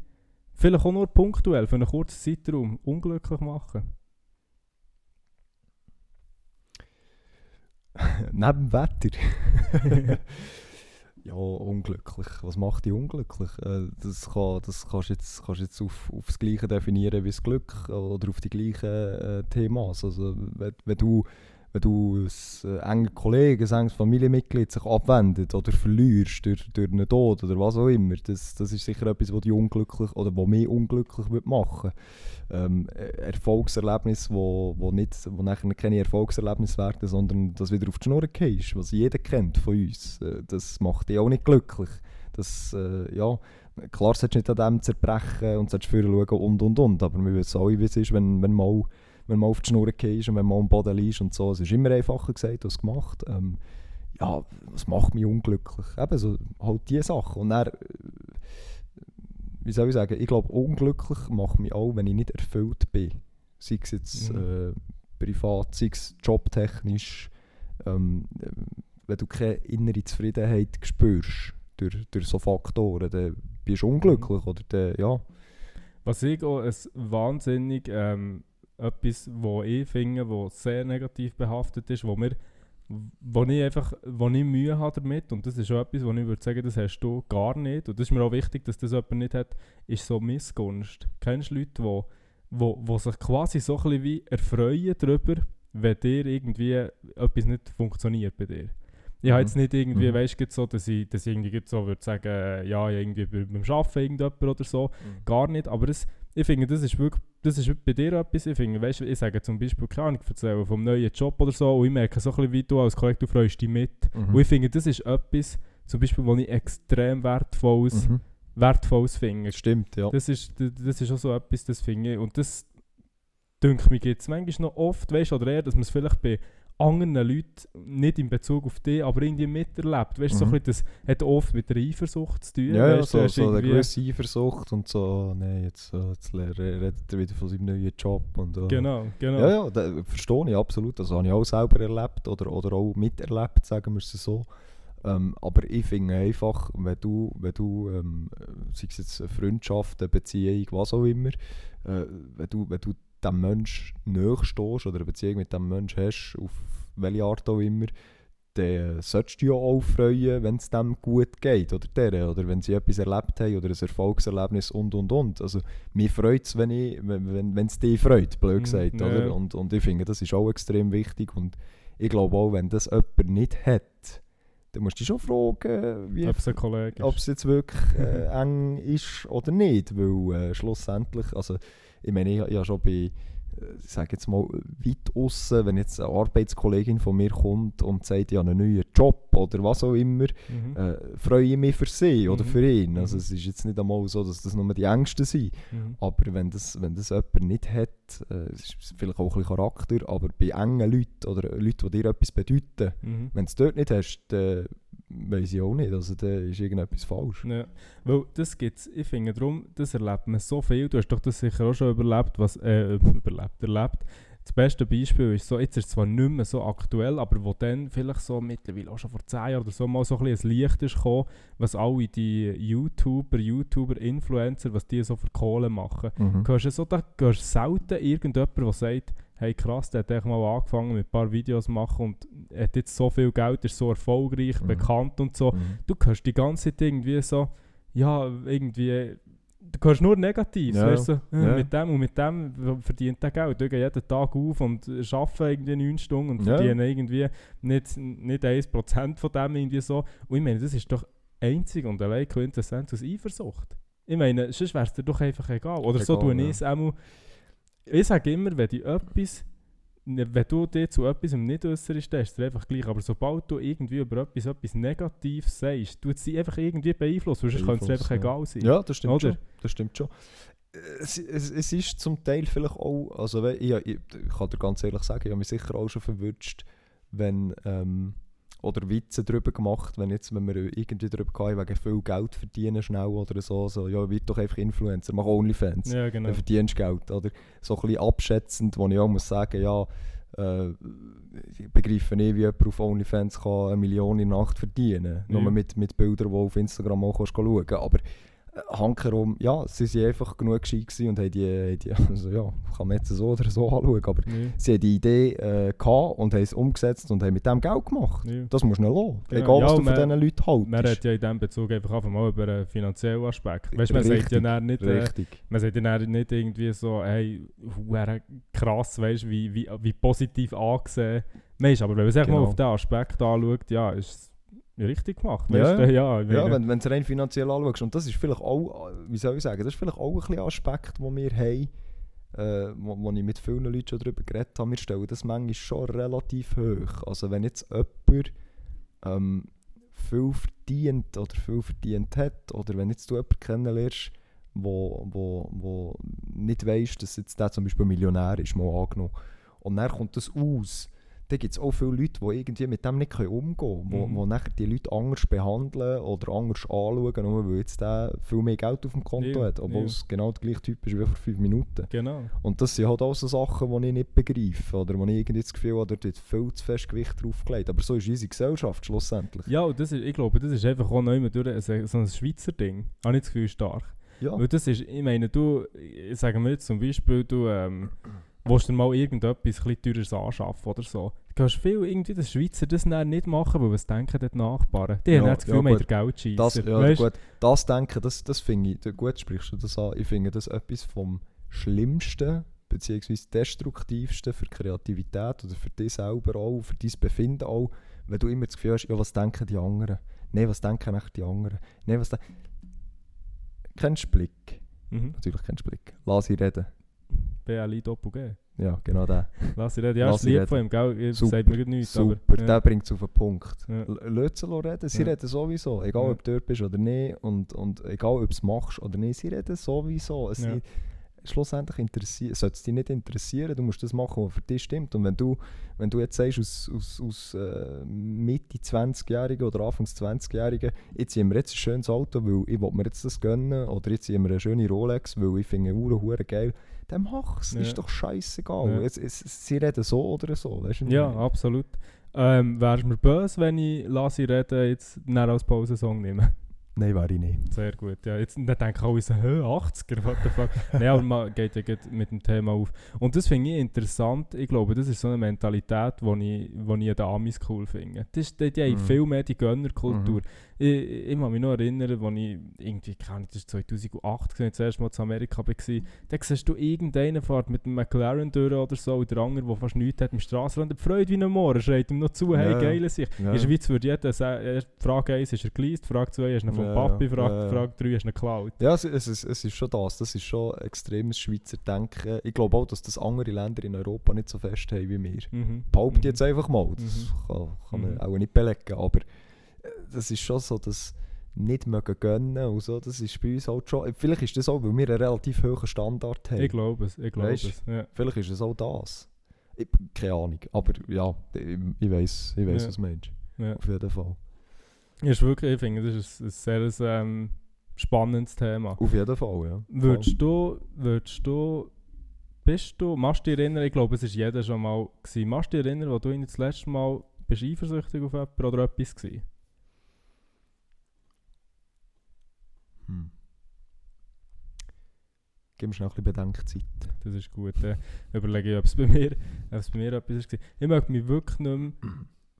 vielleicht auch nur punktuell, für einen kurzen Zeitraum, unglücklich machen? Neben dem Wetter. ja, unglücklich. Was macht dich unglücklich? Äh, Das, kann, das kannst du jetzt, kannst jetzt auf, auf das Gleiche definieren wie das Glück oder auf die gleichen äh, Themas. Also, wenn, wenn du, wenn du ein äh, enger Kollege, ein enges Familienmitglied sich abwendet oder verlierst durch, durch einen Tod oder was auch immer, das, das ist sicher etwas, was dich unglücklich oder was mich unglücklich machen ähm, äh, Erfolgserlebnis, wo, wo, nicht, wo nachher keine Erfolgserlebnis werden, sondern das wieder auf die Schnur ist, was jeder kennt von uns. Äh, das macht dich auch nicht glücklich. Das, äh, ja, klar solltest du nicht an dem zerbrechen und solltest vorher schauen und und und, aber wir wissen alle, wie es ist, wenn, wenn mal wenn man auf die Schnur gehst und wenn man am Boden liegt und so. Es ist immer einfacher gesagt als gemacht. Ähm, ja, was macht mich unglücklich? Eben so, halt diese Sachen. Und dann, äh, wie soll ich sagen, ich glaube, unglücklich macht mich auch, wenn ich nicht erfüllt bin. Sei es jetzt Mhm. äh, privat, sei es jobtechnisch. Ähm, äh, wenn du keine innere Zufriedenheit spürst durch, durch so Faktoren, dann bist du unglücklich. Oder dann, ja. Was ich auch ein wahnsinnig ähm, etwas, wo ich finde, wo sehr negativ behaftet ist, wo mir wo ich einfach wo ich Mühe habe damit und das ist auch etwas, wo ich würde sagen, das hast du gar nicht und das ist mir auch wichtig, dass das jemand nicht hat, ist so Missgunst. Kennst du Leute, wo, wo, wo sich quasi so ein wie erfreuen darüber, wenn dir irgendwie etwas nicht funktioniert bei dir? Ich habe Mhm. jetzt nicht irgendwie, Mhm. weißt du, so, dass ich, dass ich irgendwie so würde sagen, ja, irgendwie bei- beim Arbeiten irgendjemand oder so, gar nicht, aber das, ich finde, das ist wirklich, das ist bei dir etwas, ich finde, weißt ich sage zum Beispiel, keine Ahnung, ich erzähle vom neuen Job oder so und ich merke so ein bisschen, wie du als Kollege, du freust dich mit Mhm. und ich finde, das ist etwas, zum Beispiel, was ich extrem wertvolles, Mhm. wertvolles finde. Stimmt, ja. Das ist, das, ist auch so etwas, das finde ich, und das, denke mir, gibt es manchmal noch oft, weißt du, oder eher, dass man es vielleicht bei anderen Leuten, nicht in Bezug auf dich, aber irgendwie miterlebt. Weißt du, so Mhm. ein bisschen, das hat oft mit der Eifersucht zu tun. Ja, weißt, so, so eine gewisse Eifersucht und so, oh, nein, jetzt, äh, jetzt redet er wieder von seinem neuen Job. Und, äh, Genau, genau. Ja, ja, das verstehe ich absolut. Das habe ich auch selber erlebt oder, oder auch miterlebt, sagen wir es so. Ähm, aber ich finde einfach, wenn du, wenn du ähm, sei es jetzt eine Freundschaft, eine Beziehung, was auch immer, äh, wenn, du, wenn du dem Menschen näher stehst oder eine Beziehung mit dem Menschen hast, auf welche Art auch immer, dann solltest du ja auch freuen, wenn es dem gut geht oder der, oder wenn sie etwas erlebt haben oder ein Erfolgserlebnis und und und. Also mir freut es, wenn es wenn, wenn, dich freut, blöd Mhm, gesagt. ja, Oder? ja. Und, und ich finde, das ist auch extrem wichtig und ich glaube auch, wenn das jemand nicht hat, dann musst du dich schon fragen, ob es jetzt wirklich äh, eng ist oder nicht, weil äh, schlussendlich, also ich meine, ich, ich habe schon bei, äh, ich sage jetzt mal, weit aussen, wenn jetzt eine Arbeitskollegin von mir kommt und sagt, ich habe einen neuen Job oder was auch immer, Mhm. äh, freue ich mich für sie oder Mhm. für ihn. Also Mhm. es ist jetzt nicht einmal so, dass das nur die Ängsten sind, Mhm. aber wenn das, wenn das jemand nicht hat, äh, es ist vielleicht auch ein bisschen Charakter, aber bei engen Leuten oder Leuten, die dir etwas bedeuten, Mhm. wenn du es dort nicht hast, dann weiß ich auch nicht, also dann ist irgendetwas falsch. Ja, weil das gibt's, ich finde darum, das erlebt man so viel, du hast doch das sicher auch schon überlebt, was, äh, überlebt, erlebt. Das beste Beispiel ist so, jetzt ist es zwar nicht mehr so aktuell, aber wo dann vielleicht so mittlerweile auch schon vor 10 Jahren oder so mal so ein bisschen ein Licht ist gekommen, was alle die YouTuber, YouTuber, Influencer, was die so für Kohle machen. Mhm. Du hörst ja so, da hörst du selten irgendjemand, der sagt, hey krass, der hat echt mal angefangen mit ein paar Videos machen und hat jetzt so viel Geld, ist so erfolgreich, Mhm. bekannt und so Mhm. du hörst die ganze Zeit irgendwie so, ja, irgendwie, du hörst nur Negatives, Ja. weißt du, Ja. mit dem und mit dem verdient er Geld. Die gehen jeden Tag auf und arbeiten irgendwie 9 Stunden und Ja. verdienen irgendwie nicht, nicht 1% von dem irgendwie so. Und ich meine, das ist doch einzig und allein Quintessenz aus Eifersucht. Ich meine, sonst wäre es dir doch einfach egal. Oder so Egal, tue ich ja. es einmal. Ich sage immer, wenn du etwas, wenn du dir zu etwas nicht äußerst, dann ist es einfach gleich. Aber sobald du irgendwie über etwas, etwas Negatives sagst, tut dich einfach irgendwie beeinflussen. Sonst könnte es einfach Beeinflussen, egal sein. Ja, das stimmt Oder? schon. Das stimmt schon. Es, es, es ist zum Teil vielleicht auch, also ich, ich, ich kann dir ganz ehrlich sagen, ich habe mich sicher auch schon verwünscht, wenn, ähm, oder Witze darüber gemacht, wenn jetzt, wenn wir irgendwie darüber gehen, wegen viel Geld verdienen schnell oder so, so ja, wird doch einfach Influencer, mach Onlyfans. Ja, genau. dann verdienst du Geld. Oder? So ein bisschen abschätzend, wo ich auch muss sagen, ja, äh, ich begreife nicht, wie jemand auf OnlyFans kann eine Million in Nacht verdienen kann. Nur mit, mit Bildern, die auf Instagram auch kannst schauen kannst. Aber hankerum, ja, sie waren einfach genug gescheit und haben die, die also ja, kann man jetzt so oder so anschauen, aber Ja. sie haben die Idee äh, gehabt und haben es umgesetzt und haben mit dem Geld gemacht. Ja. Das musst du nicht lassen. Genau. Egal, was Ja, du von man- diesen Leuten haltest. Man redet ja in diesem Bezug einfach einfach mal über einen finanziellen Aspekt. Weißt du, man sagt ja nicht, äh, man sagt ja nicht irgendwie so, hey, krass, weißt du, wie, wie, wie positiv angesehen. Man ist, aber wenn man sich mal Genau. auf den Aspekt anschaut, ja, ist es richtig gemacht. Ja, Weißt ja, Ja, wenn, du es rein finanziell anschaust. Und das ist vielleicht auch, äh, wie soll ich sagen, das ist vielleicht auch ein bisschen Aspekt, den wir haben, äh, wo, wo ich mit vielen Leuten schon darüber geredet habe. Wir stellen das manchmal schon relativ hoch. Also wenn jetzt jemand ähm, viel verdient oder viel verdient hat, oder wenn jetzt du jemanden kennenlernst, wo, wo, wo nicht weißt, dass jetzt der zum Beispiel Millionär ist, mal angenommen, und dann kommt das aus, dann gibt es auch viele Leute, die irgendwie mit dem nicht umgehen können, wo, Mhm. wo nachher die Leute anders behandeln oder anders anschauen, nur weil jetzt der viel mehr Geld auf dem Konto Ja, hat, obwohl ja. es genau der gleiche Typ ist wie vor fünf Minuten. genau. Und das sind halt auch so Sachen, die ich nicht begreife oder wo ich irgendwie das Gefühl habe, dort wird viel zu fest Gewicht draufgelegt. Aber so ist unsere Gesellschaft schlussendlich. Ja, und das ist, ich glaube, das ist einfach auch immer durch so ein Schweizer Ding. Habe ich das Gefühl, stark. Ja, Weil das ist, ich meine, du, ich sage mir jetzt zum Beispiel, du ähm, willst dir mal irgendetwas ein teures anschaffen oder so. Du kannst viel irgendwie den Schweizer das dann nicht machen, weil was denken die Nachbarn? Die Ja, haben dann das Gefühl, ja, wir gut. den Geldscheisser. das, ja Weißt? gut, das Denken, das, das finde ich, gut sprichst du das an, ich finde das etwas vom Schlimmsten beziehungsweise Destruktivsten für Kreativität oder für dich selber auch, für dein Befinden auch, wenn du immer das Gefühl hast, ja, was denken die anderen? Nein, was denken eigentlich die anderen? Nein, was denken... Kennst du Blick? Mhm. Natürlich kennst du Blick. Lass sie reden. BLI Doppel G. Ja, genau der. Lass sie reden. Ja, Lass ist lieb von ihm, gell? Ich Super, sagt mir nichts, Super, aber... ja. der bringt es auf den Punkt. Ja. Lass reden, sie Ja. reden sowieso. Egal Ja. ob du dort bist oder nicht und, und egal ob du es machst oder nicht, sie reden sowieso. Es Ja. Schlussendlich interessiert, sollte es dich nicht interessieren, du musst das machen, was für dich stimmt. Und wenn du, wenn du jetzt sagst, aus, aus, aus äh, Mitte 20-Jährigen oder Anfangs 20-Jährigen, jetzt ziehen wir jetzt ein schönes Auto, weil ich will mir jetzt das gönnen, oder jetzt ziehen wir eine schöne Rolex, weil ich finde Uhren hure geil, dann mach's, Ja. ist doch scheißegal. Ja. Es, es, sie reden so oder so, weißt du? Ja, absolut. Ähm, wärst du mir böse, wenn ich «Lass sie reden» jetzt näher als Pausensong nehme? Nein, wäre ich nicht. Sehr gut, ja. Jetzt dann denken alle so, hä, 80er, what the fuck. Nein, aber man geht ja mit dem Thema auf. Und das finde ich interessant. Ich glaube, das ist so eine Mentalität, die ich, wo ich an den Amis cool finde. Das ist, die, die haben Mhm. viel mehr die Gönnerkultur. Ich, ich, ich kann mich noch erinnern, als ich irgendwie, keine Ahnung, das war 2008, als ich das erste Mal zu Amerika war, da siehst du irgendeinen fährt mit einem McLaren durch oder so, und der andere, der fast nichts hat, am Strassenrand, der freut wie ein Moor, schreit ihm noch zu, hey, Ja. geile sich. Ja. In der Schweiz würde jeder sagen, äh, Frage 1 ist er geleast, Frage 2 ist er vom Ja, Papi, Frage, ja. Frage 3 ist er geklaut. Ja, es, es, ist- es ist schon das. Das ist schon extremes Schweizer Denken. Ich glaube auch, dass das andere Länder in Europa nicht so fest haben wie wir. Mhm. Behaupte Mhm. jetzt einfach mal. Das kann, kann man Mhm. auch nicht belegen. Aber das ist schon so, dass nicht mögen gönnen und so, das ist bei uns halt schon. Vielleicht ist das auch, weil wir einen relativ hohen Standard haben. Ich glaube es, ich glaube es. Ja. Vielleicht ist es auch das. Ich, keine Ahnung. Aber ja, ich, ich weiß, ich weiss, Ja. was meinst. Ja. Auf jeden Fall. Ist wirklich, ich finde, das ist ein, ein sehr ähm, spannendes Thema. Auf jeden Fall, ja. Würdest du, würdest du, bist du, machst du dich erinnern, ich glaube, es war jeder schon mal, gewesen, machst du dich erinnern, wo du ihn das letzte Mal bist eifersüchtig auf jemanden oder etwas gewesen? Gib mir schnell ein bisschen Bedenkzeit. Das ist gut. Äh, überlege ich, ob es bei mir, bei mir etwas war. Ich möchte mich wirklich nicht mehr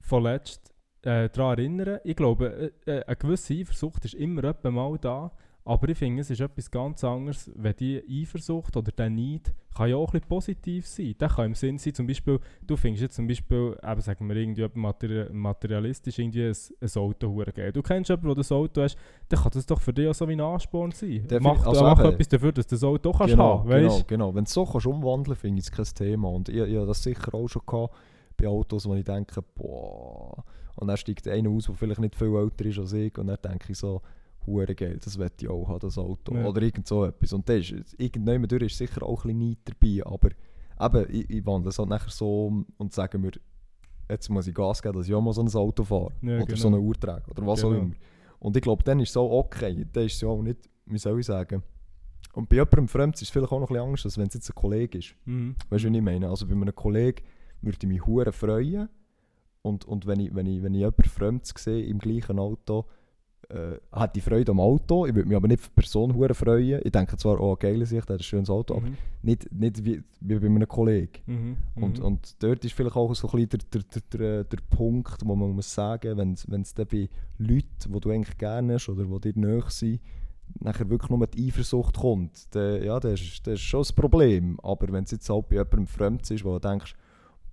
vorletzt äh, daran erinnern. Ich glaube, äh, äh, eine gewisse Eifersucht ist immer mal da, Aber ich finde, es ist etwas ganz anderes, wenn die Eifersucht oder der Neid kann ja auch ein bisschen positiv sein. Der kann im Sinn sein, zum Beispiel, du findest jetzt zum Beispiel, eben sagen wir irgendwie materi materialistisch irgendwie ein, ein Auto geil. Du kennst jemanden, der das Auto hast, dann kann das doch für dich auch so wie ein Ansporn sein. Der Mach, also mach eben- etwas dafür, dass du das Auto auch kannst genau, haben, genau, weißt genau. Wenn du es so kannst umwandeln finde ich es kein Thema. Und ich, ich habe das sicher auch schon gehabt bei Autos, wo ich denke, boah. Und dann steigt einer aus, der vielleicht nicht viel älter ist als ich. Und dann denke ich so, hure geil, das will ich auch haben, das Auto. Ja. Oder irgend so etwas. Und das ist, irgendjemand durch ist sicher auch ein bisschen dabei. Aber eben, ich, ich wandle es halt nachher so um und sage mir, jetzt muss ich Gas geben, dass ich auch mal so ein Auto fahre. Ja, oder genau. so eine Uhr trage. Oder was auch Genau. immer. Und ich glaube, dann ist es auch okay. Dann ist es ja auch nicht, wie soll ich sagen. Und bei jemandem Fremd ist es vielleicht auch noch ein bisschen anders, als wenn es jetzt ein Kollege ist. Mhm. Weißt du, was ich meine? Also bei einem Kollegen würde ich mich hure freuen. Und, und wenn, ich, wenn, ich, wenn ich jemanden Fremdes sehe im gleichen Auto, äh, hätte ich Freude am Auto. Ich würde mich aber nicht für die Person hure freuen. Ich denke zwar, oh, geile Sicht, der hat ein schönes Auto, aber Mhm. nicht, nicht wie, wie bei einem Kollegen. Mhm. Und, Mhm. und dort ist vielleicht auch so ein bisschen der, der, der, der, Punkt, wo man muss sagen, wenn es bei Leuten, die du eigentlich gerne hast oder die dir nahe sind, nachher wirklich nur die Eifersucht kommt, dann, ja, das ist, das ist schon ein Problem. Aber wenn es jetzt halt bei jemandem Fremdes ist, wo du denkst,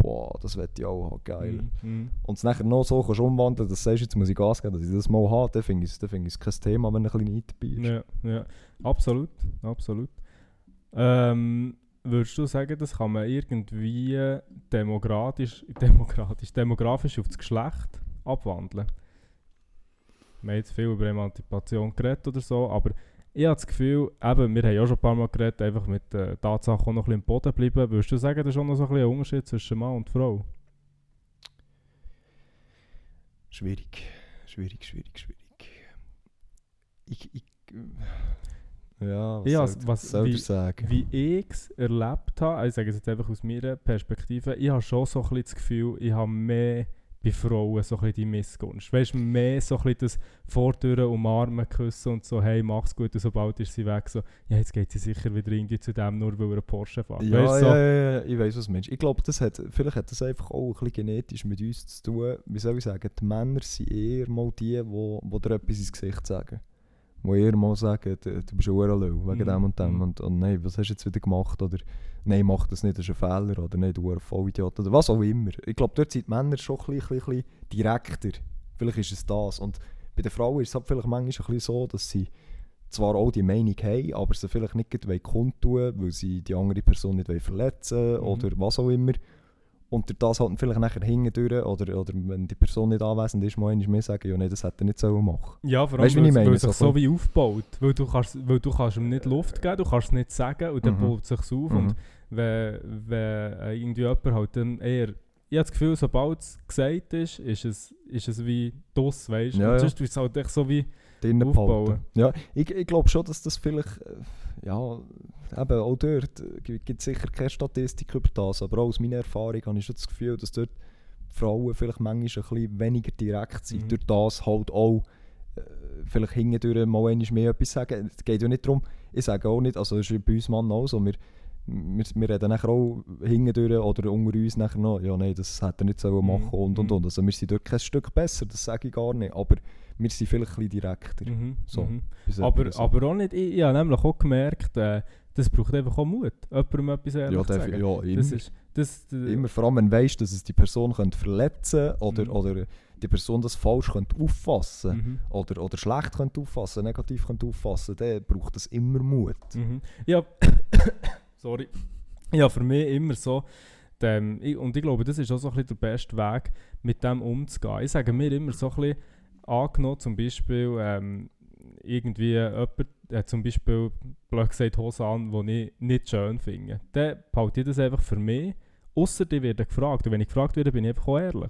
boah, das wird ich auch geil. Mhm. Mhm. Und es nachher noch so kannst umwandeln, dass du sagst, jetzt muss ich Gas geben, dass ich das mal habe, dann finde ich es es kein Thema, wenn ein bisschen Neid dabei ist. Ja, ja, absolut, absolut. Ähm, würdest du sagen, das kann man irgendwie demokratisch, demokratisch, demografisch auf das Geschlecht abwandeln? Wir haben jetzt viel über Emanzipation geredet oder so, aber ich habe das Gefühl, eben, wir haben ja schon ein paar Mal geredet, einfach mit der Tatsache auch noch ein bisschen im Boden bleiben. Würdest du sagen, das ist schon noch so ein, bisschen ein Unterschied zwischen Mann und Frau? Schwierig, schwierig, schwierig, schwierig. Ich, ich, ja, was Ja, soll, was- wie- ich sagen? Wie ich es erlebt habe, also ich sage es jetzt einfach aus meiner Perspektive, ich habe schon so ein bisschen das Gefühl, ich habe mehr bei Frauen so ein die Missgunst. Weißt du, mehr so ein das Vordüren umarmen, küssen und so, hey, mach's gut, und sobald ist sie weg, so, ja, jetzt geht sie sicher wieder irgendwie zu dem, nur weil er einen Porsche fährt. Ja, weißt, du, ja, so, ja, ja, ich weiß was du meinst. Ich glaube, das hat, vielleicht hat das einfach auch ein bisschen genetisch mit uns zu tun. Wie soll ich sagen, die Männer sind eher mal die, wo, wo dir etwas ins Gesicht sagen. Wo eher mal sagen, du, du bist ein Hurenlöw, wegen Mhm, dem und dem. mhm. Und, und nein, was hast du jetzt wieder gemacht? Oder nein, mach das nicht, das ist ein Fehler. Oder nein, du ein Vollidiot. Oder was auch immer. Ich glaube, dort sind die Männer schon ein bisschen, ein bisschen direkter. Vielleicht ist es das. Und bei den Frauen ist es halt vielleicht manchmal ein bisschen so, dass sie zwar auch die Meinung haben, aber sie vielleicht nicht gleich wollen kundtun weil sie die andere Person nicht wollen verletzen Mhm. oder was auch immer. Und durch das halt vielleicht nachher hingedurch oder, oder wenn die Person nicht anwesend ist, mal einmal mehr sagen, ja nein, das hätte er nicht sollen machen ja, vor allem, Weißt weil, ich weil es sich So so wie aufbaut. Weil du, kannst, weil du kannst ihm nicht Luft geben, du kannst es nicht sagen und dann Mhm. baut es sich auf. Mhm. Und wenn, wenn irgendwie jemand halt dann eher... Ich habe das Gefühl, sobald es gesagt ist, ist es, ist es wie DOS, weißt du? Ja, Und ja. sonst ist es halt echt so wie... drinnen Aufbauen. Ja, ich, ich glaube schon, dass das vielleicht, äh, ja, eben auch dort äh, gibt es sicher keine Statistik über das, aber auch aus meiner Erfahrung habe ich schon das Gefühl, dass dort Frauen vielleicht manchmal ein bisschen weniger direkt sind, Mhm. durch das halt auch äh, vielleicht hingedurch mal einmal mehr etwas sagen. Es geht ja nicht darum, ich sage auch nicht, also das ist bei uns Mann auch so, wir, wir, wir reden nachher auch hingedurch oder unter uns nachher noch, ja nein, das hätte er nicht sollen Mhm. machen und und Mhm. und. Also wir sind dort kein Stück besser, das sage ich gar nicht, aber wir sind vielleicht ein bisschen direkter. Mhm, So. mhm. Aber, so. aber auch nicht... Ich, ich habe nämlich auch gemerkt, äh, das braucht einfach auch Mut, jemandem etwas ehrlich ja, zu sagen. ja, immer. Das ist... Das, äh, immer. Vor allem, wenn du weißt, dass es die Person könnte verletzen oder, Mhm. oder die Person das falsch könnte auffassen mhm. oder, oder schlecht könnte auffassen, negativ könnte auffassen, dann braucht es immer Mut. Mhm. Ja, sorry. Ja, für mich immer so. Dem, ich, und ich glaube, das ist auch so ein bisschen der beste Weg, mit dem umzugehen. Ich sage mir immer so ein bisschen, angenommen zum Beispiel, ähm, irgendwie jemand hat zum Beispiel, blöd gesagt, Hosen an, die ich nicht schön finde. Dann behalte ich das einfach für mich. Ausser die werden gefragt. Und wenn ich gefragt werde, bin ich einfach auch ehrlich.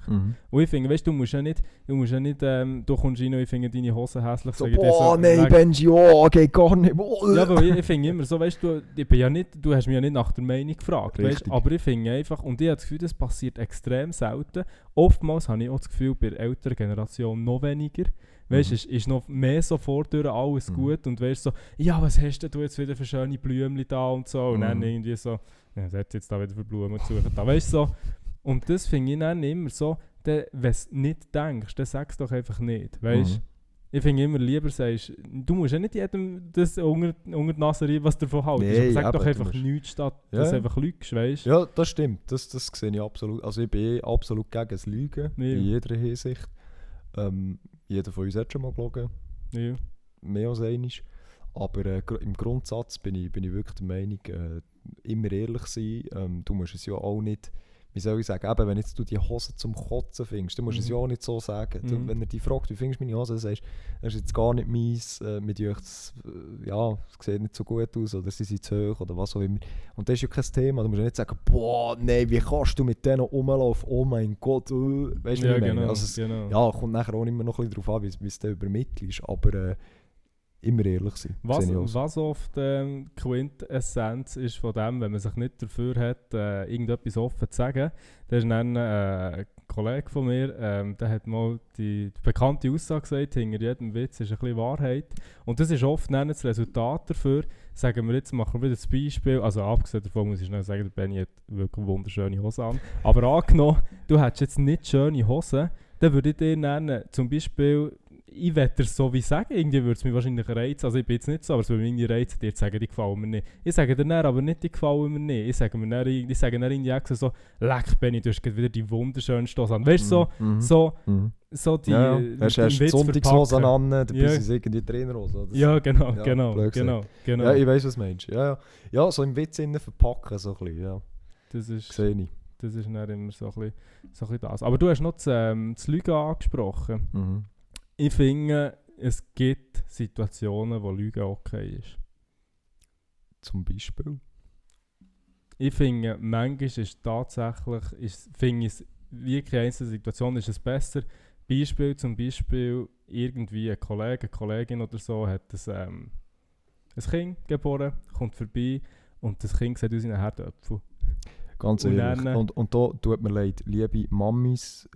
Und ich finde, weißt du, du musst ja nicht, du musst ja nicht, ähm, du kommst rein und ich finde deine Hosen hässlich. So, boah, nein, wegen- Benji, oh, geht gar nicht. Boah. ja, aber ich, ich finde immer so, weißt du, ich bin ja nicht, du hast mich ja nicht nach der Meinung gefragt, weißt, aber ich finde einfach, und ich habe das Gefühl, das passiert extrem selten. Oftmals habe ich auch das Gefühl, bei der älteren Generation noch weniger. Weißt du, Mhm. ist, ist noch mehr so vordurch alles Mhm. gut und weißt so, ja, was hast denn du jetzt wieder für schöne Blümchen da und so. Und dann Mhm. irgendwie so, ja, was hat jetzt da wieder für Blumen zu suchen? Da, weißt du so. Und das finde ich dann immer so, dann, wenn du es nicht denkst, dann sag es doch einfach nicht, weißt Mhm. Ich finde immer lieber sagst, du musst ja nicht jedem das unter, unter die Nase reiben, was du davon hältst. Nee, sag eben, doch du einfach nichts, statt Ja. dass du einfach lügst, weißt du? Ja, das stimmt. Das, das sehe ich absolut. Also ich bin absolut gegen das Lügen. Ja. In jeder Hinsicht. Ähm, jeder von uns hat schon mal gelogen. Ja. Mehr als einmal. Aber äh, im Grundsatz bin ich, bin ich wirklich der Meinung, äh, immer ehrlich sein. Ähm, du musst es ja auch nicht, wie soll ich sagen, eben, wenn jetzt du die Hose zum Kotzen findest, du musst es Mhm. ja auch nicht so sagen. Du, Mhm. wenn er dich fragt, wie findest du meine Hose, dann sagst du, das ist jetzt gar nicht meins, äh, mit euch, das, äh, ja, es sieht nicht so gut aus oder sie sind zu hoch oder was auch immer. Und das ist ja kein Thema. Du musst ja nicht sagen, boah, nein, wie kannst du mit denen rumlaufen? Oh mein Gott, äh. weißt du, ja, wie ich meine? genau. Also, es, genau. ja, kommt nachher auch immer noch ein bisschen darauf an, wie wie es du übermittelst, aber äh, immer ehrlich sein. Was, was oft ähm, Quintessenz ist von dem, wenn man sich nicht dafür hat, äh, irgendetwas offen zu sagen, da ist dann äh, ein Kollege von mir, ähm, der hat mal die, die bekannte Aussage gesagt, hinter jedem Witz ist ein bisschen Wahrheit. Und das ist oft dann das Resultat dafür, sagen wir jetzt, machen wir wieder das Beispiel, also abgesehen davon muss ich schnell sagen, der Benny hat wirklich wunderschöne Hosen an, aber angenommen, du hättest jetzt nicht schöne Hosen, dann würde ich dir nennen, zum Beispiel, ich werde dir so wie sagen, irgendwie würde es mich wahrscheinlich reizen, also ich bin jetzt nicht so, aber es würde mich irgendwie reizen, dir zu sagen, die gefallen mir nicht. Ich sage dir dann aber nicht, die gefallen mir nicht. Ich sage mir dann, ich sage dann irgendwie extra so, leck Benny, du hast gerade wieder die wunderschönste Hose an. Weißt du, so, Mhm. so, Mhm. so die, ja, ja. Hast du Witz Sonntagshosen verpacken. an, Ja. sind es irgendwie Trainerhosen. Das- Ja, genau, Ja, genau, genau, genau. ja, ich weiß was du meinst. Ja, ja. ja, so im Witz innen verpacken, so ein bisschen, ja. das ist, Sehe ich. das ist dann immer so ein, bisschen, so ein bisschen das. Aber du hast noch das, ähm, das Lügen angesprochen. Mhm. Ich finde, es gibt Situationen, wo Lügen okay ist. Zum Beispiel. Ich finde, manchmal ist tatsächlich, ist, finde ich, wirklich in einzelnen Situationen ist es besser. Beispiel zum Beispiel, irgendwie ein Kollege, eine Kollegin oder so hat ein, ähm, ein Kind geboren, kommt vorbei und das Kind sieht aus wie ein Herdöpfel. Ganz Und ehrlich. dann- und, und da tut mir leid, liebe Mamis,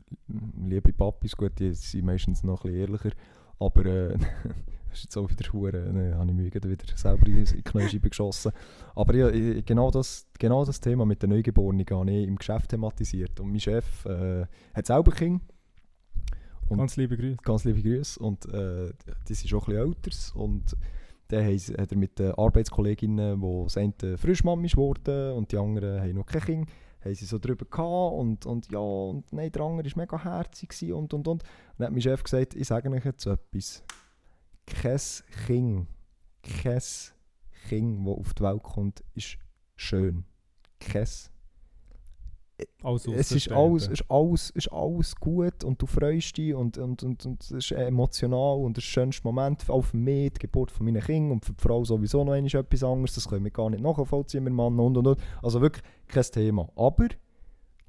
liebe Papis, gut, die sind meistens noch ein bisschen ehrlicher, aber äh, das ist jetzt auch wieder Hure, ne, habe ich gerade wieder selber in die Knöchel geschossen. Aber ja, genau, das, genau das Thema mit den Neugeborenen habe ich im Geschäft thematisiert und mein Chef äh, hat selber Kinder. Und Ganz liebe Grüße. ganz liebe Grüße. Und äh, die sind schon ein bisschen älter. Und dann hat er mit den Arbeitskolleginnen, die das eine Frischmami geworden und die anderen haben noch kein Kind, haben sie so drüber gehabt und, und ja, und nein, der andere war mega herzig und und und. Und dann hat mein Chef gesagt, ich sage euch jetzt etwas. Kein Kind, kein Kind, das auf die Welt kommt, ist schön. Kein Alles es ist alles, ist, alles, ist alles gut und du freust dich und, und, und, und es ist emotional und das schönste Moment auch für mich, die Geburt von meinen Kindern und für die Frau sowieso noch etwas anderes, das können wir gar nicht nachvollziehen, wir Mann und und und. Also wirklich kein Thema. Aber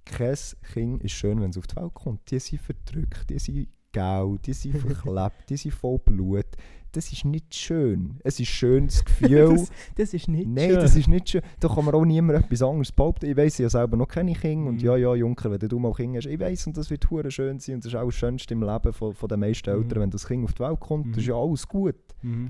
kein Kind ist schön, wenn es auf die Welt kommt. Die sind verdrückt, die sind gel, die sind verklebt, die sind voll Blut. Das ist nicht schön. Es ist schön, das Gefühl... das, das ist nicht Nein, schön. das ist nicht schön. Da kann man auch niemand etwas anderes behaupten. Ich weiss ja selber noch keine Kinder. Und Mhm. ja, ja, Junker, wenn du mal Kinder hast, ich weiss, und das wird hure schön sein. Und das ist auch das Schönste im Leben von, von den meisten Mhm. Eltern, wenn das Kind auf die Welt kommt. Das ist Mhm. ja alles gut.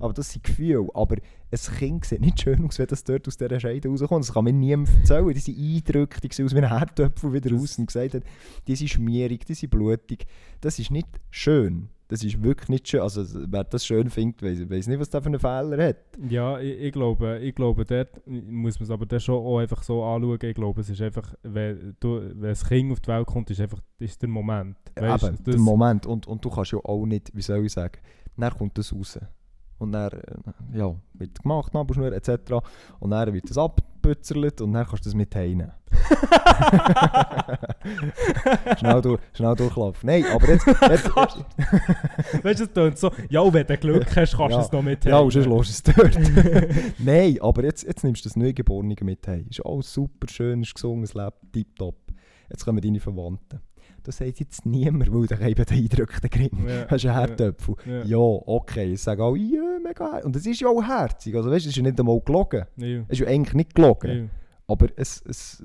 Aber das sind Gefühle. Aber ein Kind sieht nicht schön aus, wenn das dort aus dieser Scheide rauskommt. Das kann mir niemand erzählen. Die sind eindrückt, die sehen aus wie ein Herdöpfel wieder raus und gesagt hat, die sind schmierig, die sind blutig. Das ist nicht schön. Das ist wirklich nicht schön. Also, wer das schön findet, weiss, weiss nicht, was der für einen Fehler hat. Ja, ich, ich glaube, ich glaube, dort muss man es aber dann schon auch einfach so anschauen. Ich glaube, es ist einfach, wenn, du, wenn das Kind auf die Welt kommt, ist einfach ist der Moment. Weisst, Eben, der Moment. Und, und du kannst ja auch nicht, wie soll ich sagen, dann kommt das raus. Und dann äh, ja, wird gemacht, Nabelschnur etc. Und dann wird das abgebützelt und dann kannst du das mit heimnehmen. schnell, durch, schnell durchlaufen. Nein, aber jetzt... jetzt Weißt du, es tönt so, ja, wenn du Glück hast, kannst du Ja. es noch mit ja, und sonst lässt es dort. Nein, aber jetzt, jetzt nimmst du das Neugeborene mit heim. Ist alles super schön, ist gesungen, es lebt tipptopp. Jetzt kommen deine Verwandten. Das sagt jetzt niemand, weil der eben den eindrückten Gring. Ja, Hast du einen Herdöpfel? Ja. Ja, okay. Ich sage auch, ja, mega Und es ist ja auch herzig. Also weißt du, es ist ja nicht einmal gelogen. Es ist ja eigentlich nicht gelogen. Aber es, es,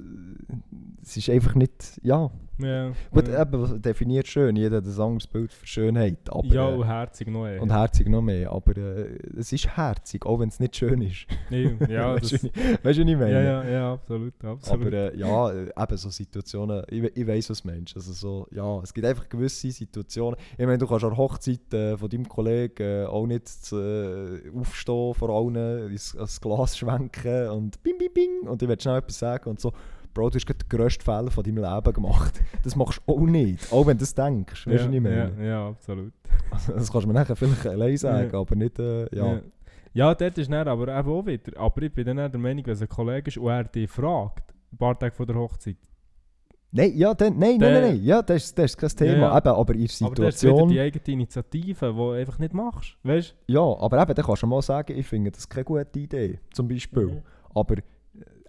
es ist einfach nicht, ja. Ja, Gut, ja. eben, definiert schön, jeder hat ein anderes Bild für Schönheit. Aber, ja, äh, und herzig noch eher. und herzig noch mehr, aber äh, es ist herzig, auch wenn es nicht schön ist. ja, ja, weißt, das, du, weißt du, was ich meine? ja, ja, ja, absolut, absolut. Aber äh, ja, äh, eben so Situationen, ich, ich weiss, was meinst. Also so, ja, es gibt einfach gewisse Situationen. Ich meine, du kannst an der Hochzeit äh, von deinem Kollegen äh, auch nicht aufstehen vor allen, ins, ins Glas schwenken und bing, bing, bing und ich will schnell etwas sagen und so. Bro, du hast gerade den grössten Fehler von deinem Leben gemacht. Das machst du auch nicht, auch wenn du das denkst. Weißt du, ja, ich meine? ja, ja, absolut. Das kannst du mir nachher vielleicht allein sagen, Ja. aber nicht, äh, ja. Ja. ja, dort ist dann aber eben auch wieder. Aber ich bin dann der Meinung, wenn es ein Kollege ist und er dich fragt, ein paar Tage vor der Hochzeit. Nein, ja, dann, nein, Der- nein, nein, nein, ja, das, ist- das ist kein Thema. Ja, ja. Eben, aber in der Aber das ist Situation... die eigene Initiative, die du einfach nicht machst. Weißt Ja, aber eben, dann kannst du mal sagen, ich finde das keine gute Idee, zum Beispiel. du? Aber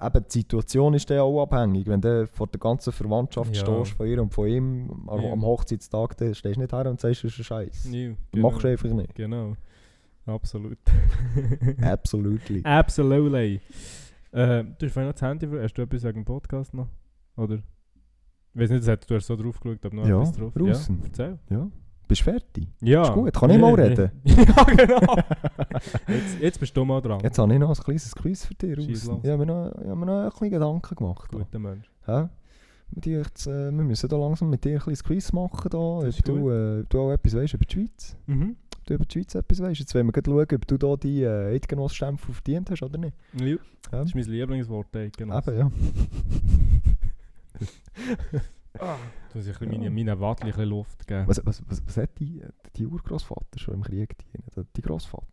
eben, die Situation ist dann auch abhängig. Wenn du vor der ganzen Verwandtschaft Ja. stehst, von ihr und von ihm, am, Ja. am Hochzeitstag, dann stehst du nicht her und sagst, das ist ein Scheiß. Ja, Das Machst du einfach nicht. Genau. Absolut. Absolutely. Absolutely. Äh, du hast vorhin noch das Handy, hast du etwas wegen dem Podcast noch? Oder? Ich weiß nicht, du hast so drauf geschaut, ob noch Ja, etwas drauf. Ja, erzähl. Ja. Bist du fertig? Ja. Ist gut, kann ich mal reden? ja, genau. jetzt, jetzt bist du mal dran. Jetzt habe ich noch ein kleines Quiz für dich. Raus. Ich habe mir noch, ich habe mir noch ein bisschen Gedanken gemacht. Guter Mensch. Dir jetzt, äh, wir müssen da langsam mit dir ein kleines Quiz machen. Da. Ob du, äh, du auch etwas weißt über die Schweiz. Mhm. Ob du über die Schweiz etwas weißt. Jetzt wollen wir schauen, ob du da die äh, Eidgenossstempel verdient hast oder nicht. Ja. Ja. Das ist mein Lieblingswort, genau. Eben, ja. Ah, du musst ein bisschen meine, meine Wattli ein bisschen Luft geben. Was, was, was, was hat die, die Urgroßvater schon im Krieg dienen? Die Großvater?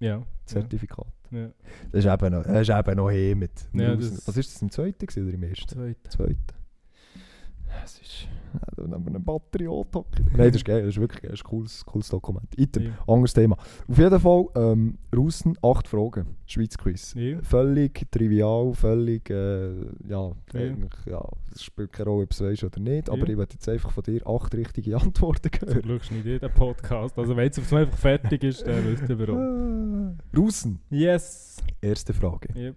Ja. Zertifikat. Ja. Das ist eben noch, das ist eben noch hey mit. Ja, das- was ist das im zweiten oder im ersten? Zweite. Zweiten. Es ist. Ja, dann haben wir eine Batterie anpacken. Nein, das ist geil, das ist wirklich geil, das ist ein cooles, cooles Dokument. Item, Ja. anderes Thema. Auf jeden Fall, ähm, Russen, acht Fragen. Schweiz Quiz. Ja. Völlig trivial, völlig, äh, ja, Ja. eigentlich, ja, es spielt keine Rolle, ob du es weißt oder nicht, aber Ja. ich werde jetzt einfach von dir acht richtige Antworten hören. Glück nicht jeder Podcast. Also wenn es auf einfach fertig ist, dann wisst ihr warum. Russen, Yes. erste Frage. Yep.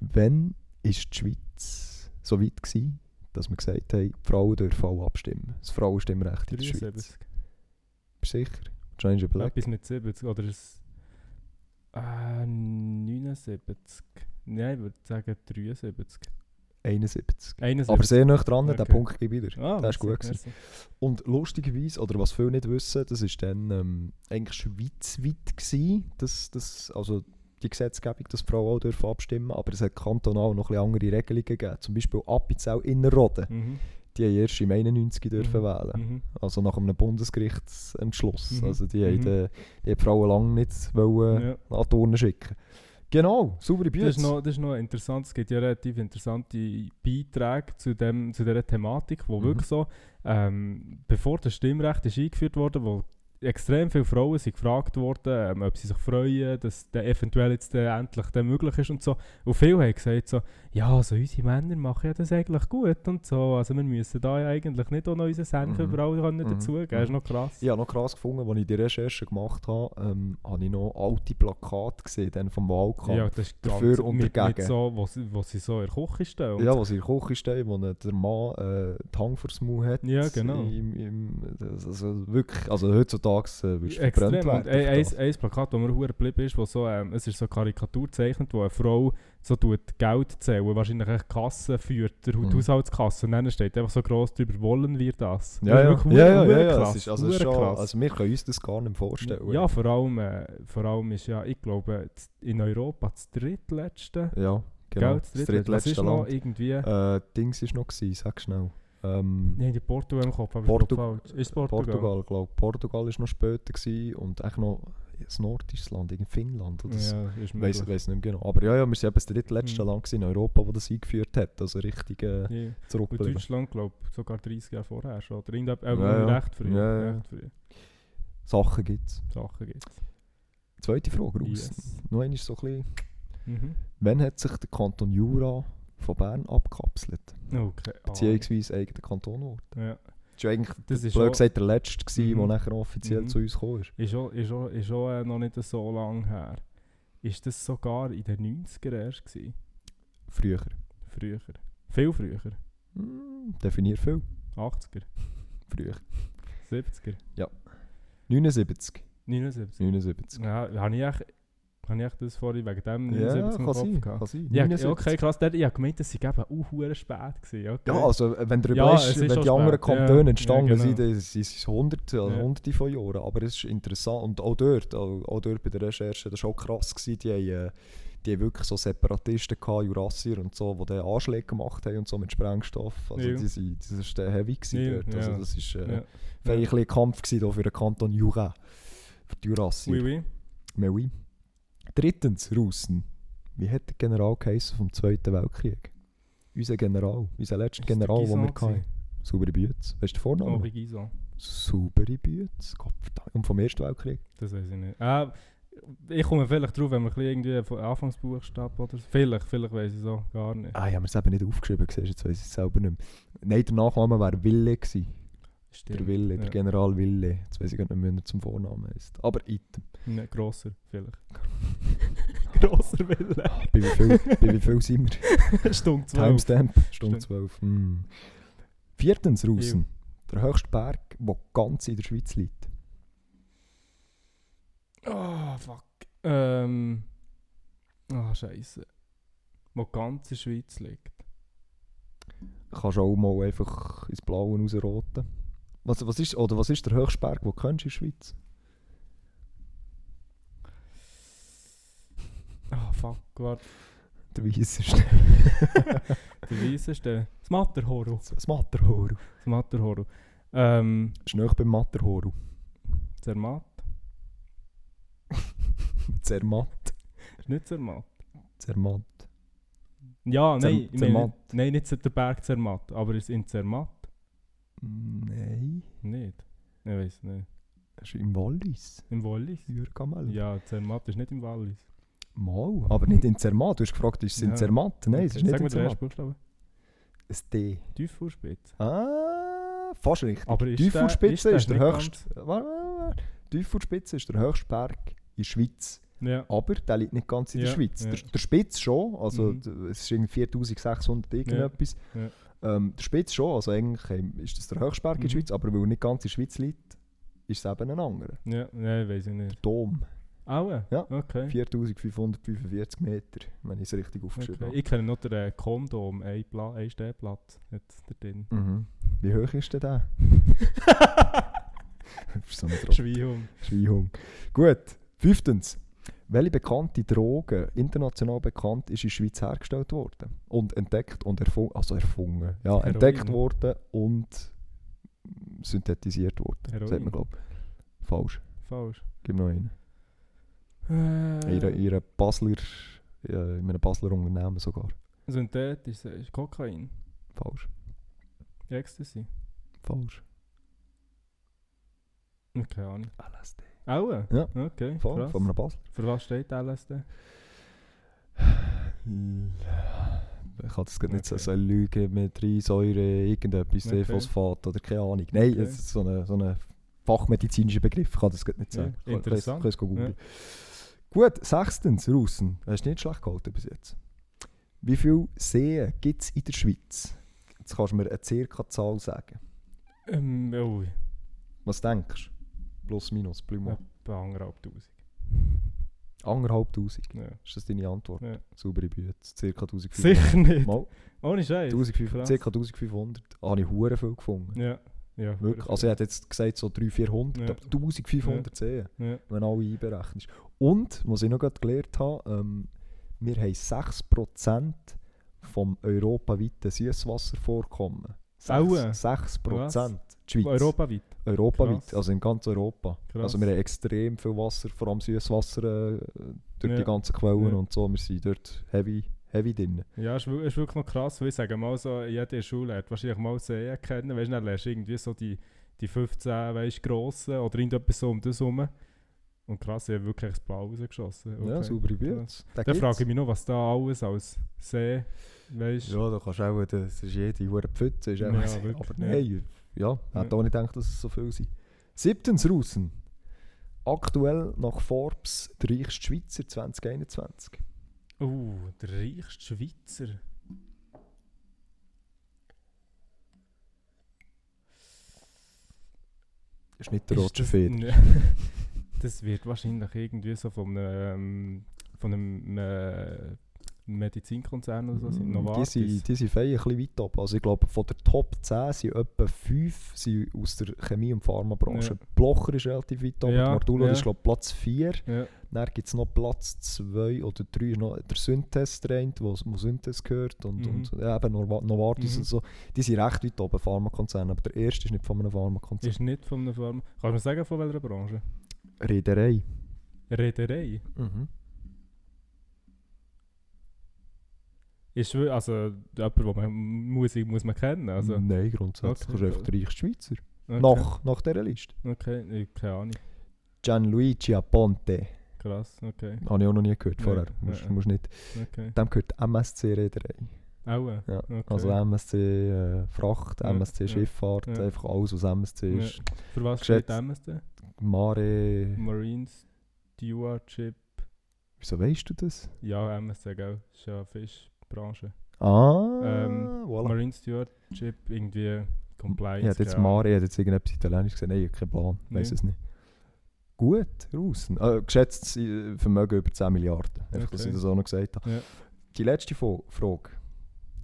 Wann ist die Schweiz so weit gewesen, dass wir gesagt haben, die Frauen dürfen auch abstimmen? Das Frauenstimmrecht in der Schweiz. 73. Bist du sicher? Wahrscheinlich überlegt. Etwas mit 70 oder ist äh, 79? Nein, ich würde sagen 73. 71. 71. Aber sehr nah dran, den Okay. Punkt gebe ich wieder. ah, das ist gut merci, gewesen. Und lustigerweise, oder was viele nicht wissen, das ist dann ähm, eigentlich schweizweit gewesen, dass, das, also die Gesetzgebung, dass die Frauen auch dürfen abstimmen aber es hat kantonal noch ein andere Regelungen gegeben. Zum Beispiel Appenzell Innerrhoden, Mhm. die haben erst im 91 dürfen Mhm. wählen. Mhm. Also nach einem Bundesgerichtsentschluss. Mhm. Also die, Mhm. haben, die die Frauen lange nicht wollen, Ja. an die Turnen schicken. Genau, saubere Das ist, Bücher. noch, das ist noch interessant, es gibt ja relativ interessante Beiträge zu, dem, zu dieser Thematik, wo Mhm. wirklich so, ähm, bevor das Stimmrecht ist eingeführt wurde, wo extrem viele Frauen sind gefragt worden, ähm, ob sie sich freuen, dass der eventuell jetzt äh, endlich der möglich ist und so. Und viele haben gesagt so, ja, also unsere Männer machen ja das eigentlich gut und so, also wir müssen da ja eigentlich nicht auch noch unseren Senf Mhm. überall können Mhm. dazugeben, das ist noch krass. Ich habe noch krass gefunden, als ich die Recherche gemacht habe, ähm, habe ich noch alte Plakate gesehen, dann vom Wahlkampf. Ja, das ist Dafür und mit, mit dagegen. so, wo, sie- wo sie so in der Küche stehen. Ja, wo sie in der Küche stehen, wo der Mann äh, die Hang vors Maul hat. Ja, genau. Im, im, also wirklich, also heutzutage äh, wirst du verbrannt Extrem. werden. Ein, ein, ein Plakat, das mir hure geblieben ist, wo so, ähm, es ist so eine Karikatur gezeichnet, wo eine Frau so tut Geld zählen, wahrscheinlich eine Kasse führt, der Mhm. Haushaltskasse, und dann steht einfach so gross drüber, wollen wir das? Ja, ja, Das ja, ja, ja, ja. krass, ist, also, schon, krass. also wir können uns das gar nicht vorstellen. ja, vor allem, äh, vor allem ist ja, ich glaube, in Europa das drittletzte Ja, genau. Geld, das das drittletzte. Was ist drittletzte noch irgendwie... Äh, Dings ist noch gewesen, sag schnell. Ähm, Nein, die Portugal im Kopf, aber Portu- falsch. Ist Portugal? Portugal, glaube Portugal ist noch später gewesen und echt noch ein nordisches Land, irgendwie Finnland oder so. Ja, ist Ich möglich. weiß nicht mehr genau. Aber ja, ja, wir sind eben das drittletzte Mhm. Land in Europa, das das eingeführt hat. Also richtig äh, Ja. Und zurückgeblieben. Deutschland, glaube ich, sogar 30 Jahre vorher schon. Oder irgendetwas- äh, Ja, ja. recht früh. Ja, ja. Recht früh. Sachen gibt es. Sachen gibt. Zweite Frage raus. Yes. Noch einmal so ein bisschen. Mhm. Wann hat sich der Kanton Jura von Bern abgekapselt? Okay. ah, Beziehungsweise eigener Kanton ja. Das war eigentlich, Das ist blöd gesagt, der letzte, gewesen, Mhm. der nachher offiziell Mhm. zu uns gekommen ist. Ist auch, ist auch, ist auch äh, noch nicht so lange her. Ist das sogar in den 90er erst gewesen? Früher. Früher. Viel früher. Hm, definier viel. 80er, Früher. 70er, 79. 79. 79. Ja, habe ich echt, habe ich echt das vorhin wegen dem Ja, 79 im kann Kopf sein. gehabt? Kann sein. Ja, 79. okay, krass. Der, ich habe gemeint, dass sie eben auch hure spät gewesen. Okay. Ja, also äh, wenn du Ja, überlegst, es ist wenn schon die anderen. Kantone Ja, entstanden ja, genau. sind, dann sind es hunderte, also Ja. hunderte von Jahren. Aber es ist interessant. Und auch dort, auch, auch dort bei der Recherche, das war auch krass. Gewesen. Die, haben, äh, die haben wirklich so Separatisten gehabt, Jurassier und so, die dann Anschläge gemacht haben und so mit Sprengstoff. Also Ja. die, sind, das war dann heavy gewesen Ja, dort. Also das ist äh, Ja. ja. ein bisschen ein Kampf gewesen für den Kanton Jura. Für die Jurassier. Oui, oui. Mais oui. Drittens, Russen. Wie hat der General geheißen vom Zweiten Weltkrieg? Unser General, unser letzter General, den wir hatten. Saubere Bütz. Weißt du den Vornamen? Henri Guisan. Saubere Bütz. Gottverdammt. Und vom Ersten Weltkrieg? Das weiß ich nicht. Äh, ich komme vielleicht drauf, wenn wir irgendwie von Anfangsbuchstaben oder so. Vielleicht, vielleicht weiß ich so gar nicht. Ah, ich habe mir es eben nicht aufgeschrieben, siehst jetzt weiß ich es selber nicht mehr. Nein, der Nachname wäre Wille gewesen. Stimmt. Der Wille, der ja. General Wille. Jetzt weiß ich gar nicht mehr, wie er zum Vornamen heißt. Aber item. Ne, grosser, vielleicht. grosser Wille. Bei wie viel, bei wie viel sind wir? Stunde 12. Timestamp, Stunde Stimmt. 12. Hm. Viertens, Russen. Der höchste Berg, der ganz in der Schweiz liegt. Oh, fuck. Ähm. Ah, Scheiße. Wo die ganze Schweiz liegt. Kannst du auch mal einfach ins Blaue rausroten. Was, was, ist, oder was ist der höchste Berg, den du kennst in der Schweiz? Ah, fuck, warte. Der weisseste. Der weisseste. Das Matterhorn. Das Matterhorn. Das Matterhorn. Ähm. Ist nahe beim Matterhorn. Zermatt. Zermatt. Ist nicht Zermatt. Zermatt. Ja, nein, ich meine, Zermatt. nein, nicht der Berg Zermatt, aber ist in Zermatt? Nein. Nicht. Ich weiß nicht. Das ist im Wallis. Im Wallis? Jürgamal. Ja, Zermatt ist nicht im Wallis. Mal. Aber nicht in Zermatt. Du hast gefragt, ist es in Ja. Zermatt? Nein, es ist nicht Sag in mir den ersten Zermatt. Buchstaben. Ein D. Tieffuhrspitze. Ah, fast richtig. Aber ist der- ist ist der nicht höchste. Warte, ist der höchste Berg in der Schweiz. Ja. Aber der liegt nicht ganz in der Ja, Schweiz. ja. Der, der Spitz schon, also Mhm. d- es ist irgendwie 4600 irgendetwas. ja. Ähm, der Spitz schon, also eigentlich ist das der höchste Berg in der Mhm. Schweiz, aber weil er nicht ganz in der Schweiz liegt, ist es eben ein anderer. Ja, nein, weiß ich nicht. Der Dom, Aua? Ja. Okay. 4545 Meter, wenn ich es richtig aufgeschrieben okay. Ich kenne noch den äh, Kondom, ein, Pla ein Stehplatz jetzt da drin. habe. Mhm. Wie hoch ist denn der? So. Schweihung. Schweihung. Gut, fünftens. Welche bekannte Droge, international bekannt, ist in der Schweiz hergestellt worden? Und entdeckt und erfunden, also erfunden, ja, Heroin. entdeckt worden und synthetisiert worden. Heroin. Sagt man, glaube Falsch. Falsch. Gib noch einen. Äh, Ihre, ihre Basler, äh, in einem Basler Unternehmen sogar. Synthetisch ist Kokain. Falsch. Ecstasy. Falsch. Hm, Keine Ahnung. LSD. Aua? Ja. Okay, Voll, krass. von einem Basler. Für was steht LSD? Ich kann das gerade nicht so, Okay. so lügen mit Reinsäure, irgendetwas, Okay. Phosphat oder keine Ahnung. Nein, Okay. ist so ein so eine fachmedizinischer Begriff, ich kann das nicht Ja, sagen. Ich kann- interessant. Ich kann es googeln. Gut, sechstens, Russen. Hast du nicht schlecht gehalten bis jetzt. Wie viele Seen gibt es in der Schweiz? Jetzt kannst du mir eine circa Zahl sagen. Ähm, oh, Was denkst du? Plus, minus, mal. etwa anderthalb tausend. Anderthalb Tausend. Ja. Ist das deine Antwort? Ja. Saubere Büte. Circa 1500. Sicher nicht. Mal, Ohne Scheiß. 1500, Krass. circa 1500. Habe ich hure viel gefunden. Ja. Ja, Wirklich. Also ich hätte jetzt gesagt so 300, 400, Ja. aber 1500 Seen, ja. wenn alle einberechnet. Und, was ich noch gerade gelernt habe, ähm, wir haben 6% vom europaweiten Süßwasservorkommen. Aua. 6%. Die Schweiz. Europaweit. Europaweit, Krass. also in ganz Europa. Krass. Also wir haben extrem viel Wasser, vor allem Süßwasser äh, durch Ja. die ganzen Quellen Ja. und so. Wir sind dort heavy, heavy drin. Ja, ist, wir- ist wirklich noch krass, weil ich sage mal so, jede Schule hat wahrscheinlich mal Seen kennen, weißt du, dann lernst du irgendwie so die, die 15, weißt grossen oder irgendetwas so um das herum. Und krass, ich habe wirklich das Blau rausgeschossen. Ja, Okay. saubere Büte. krass. Den Dann frage ich mich noch, was da alles als See, weißt? Ja, da kannst du auch, das ist jede hure Pfütze. Ist auch, Ja, aber ja. nein, ja, ja. hätte auch nicht gedacht, dass es so viel sind. Siebtens, Russen. Aktuell nach Forbes der reichste Schweizer 2021. Oh, uh, der reichste Schweizer. Das ist nicht der rote Feder. das wird wahrscheinlich irgendwie so von einem, ähm, von einem äh, äh, Medizinkonzern oder so. Mm, Die Novartis. sind, die sind fein ein bisschen weit ab. Also ich glaube, von der Top 10 sind etwa 5 sind aus der Chemie- und Pharmabranche. Ja. Blocher ist relativ weit ab. Ja, Mardulo ja. ist glaube Platz 4. ja. Dann gibt es noch Platz 2 oder 3 ist noch der Synthes Trained, wo, wo Synthes gehört. Und, Mhm. und ja, eben Nova- Novartis Mhm. und so. Die sind recht weit oben, Pharmakonzerne. Aber der erste ist nicht von einem Pharmakonzern. Ist nicht von einer Firma. Kannst du mir sagen, von welcher Branche? Reederei. Reederei. Mhm. Ist also jemand, den man muss, muss man kennen. Also, Nein, grundsätzlich. Okay. Das ist einfach der reichste Schweizer. okay. Nach, nach dieser Liste. Okay, ich- keine Ahnung. Gianluigi Aponte. Krass, okay. Habe ich auch noch nie gehört vorher. nein, Musst, nein. musst nicht. okay. Dem gehört MSC Reederei. Auch, Ja, okay. Also MSC äh, Fracht, Ja, MSC ja, Schifffahrt, ja. einfach alles, was MSC Ja. ist. Für was geschätzt- steht MSD? Mare. Marine Stewardship. Wieso weißt du das? Ja, MSC, gell? Ist ja Fischbranche. Ah, Ähm, voilà. Marine Stewardship, irgendwie Compliance. Hätte jetzt. Mare, hätte jetzt irgendetwas Italienisch gesehen. Nein, ich habe keinen Plan. Ich weiß es nicht. Gut, raus. Äh, geschätztes äh, Vermögen über 10 Milliarden. Einfach, dass Okay. ich das auch noch gesagt habe. Ja. Die letzte Frage.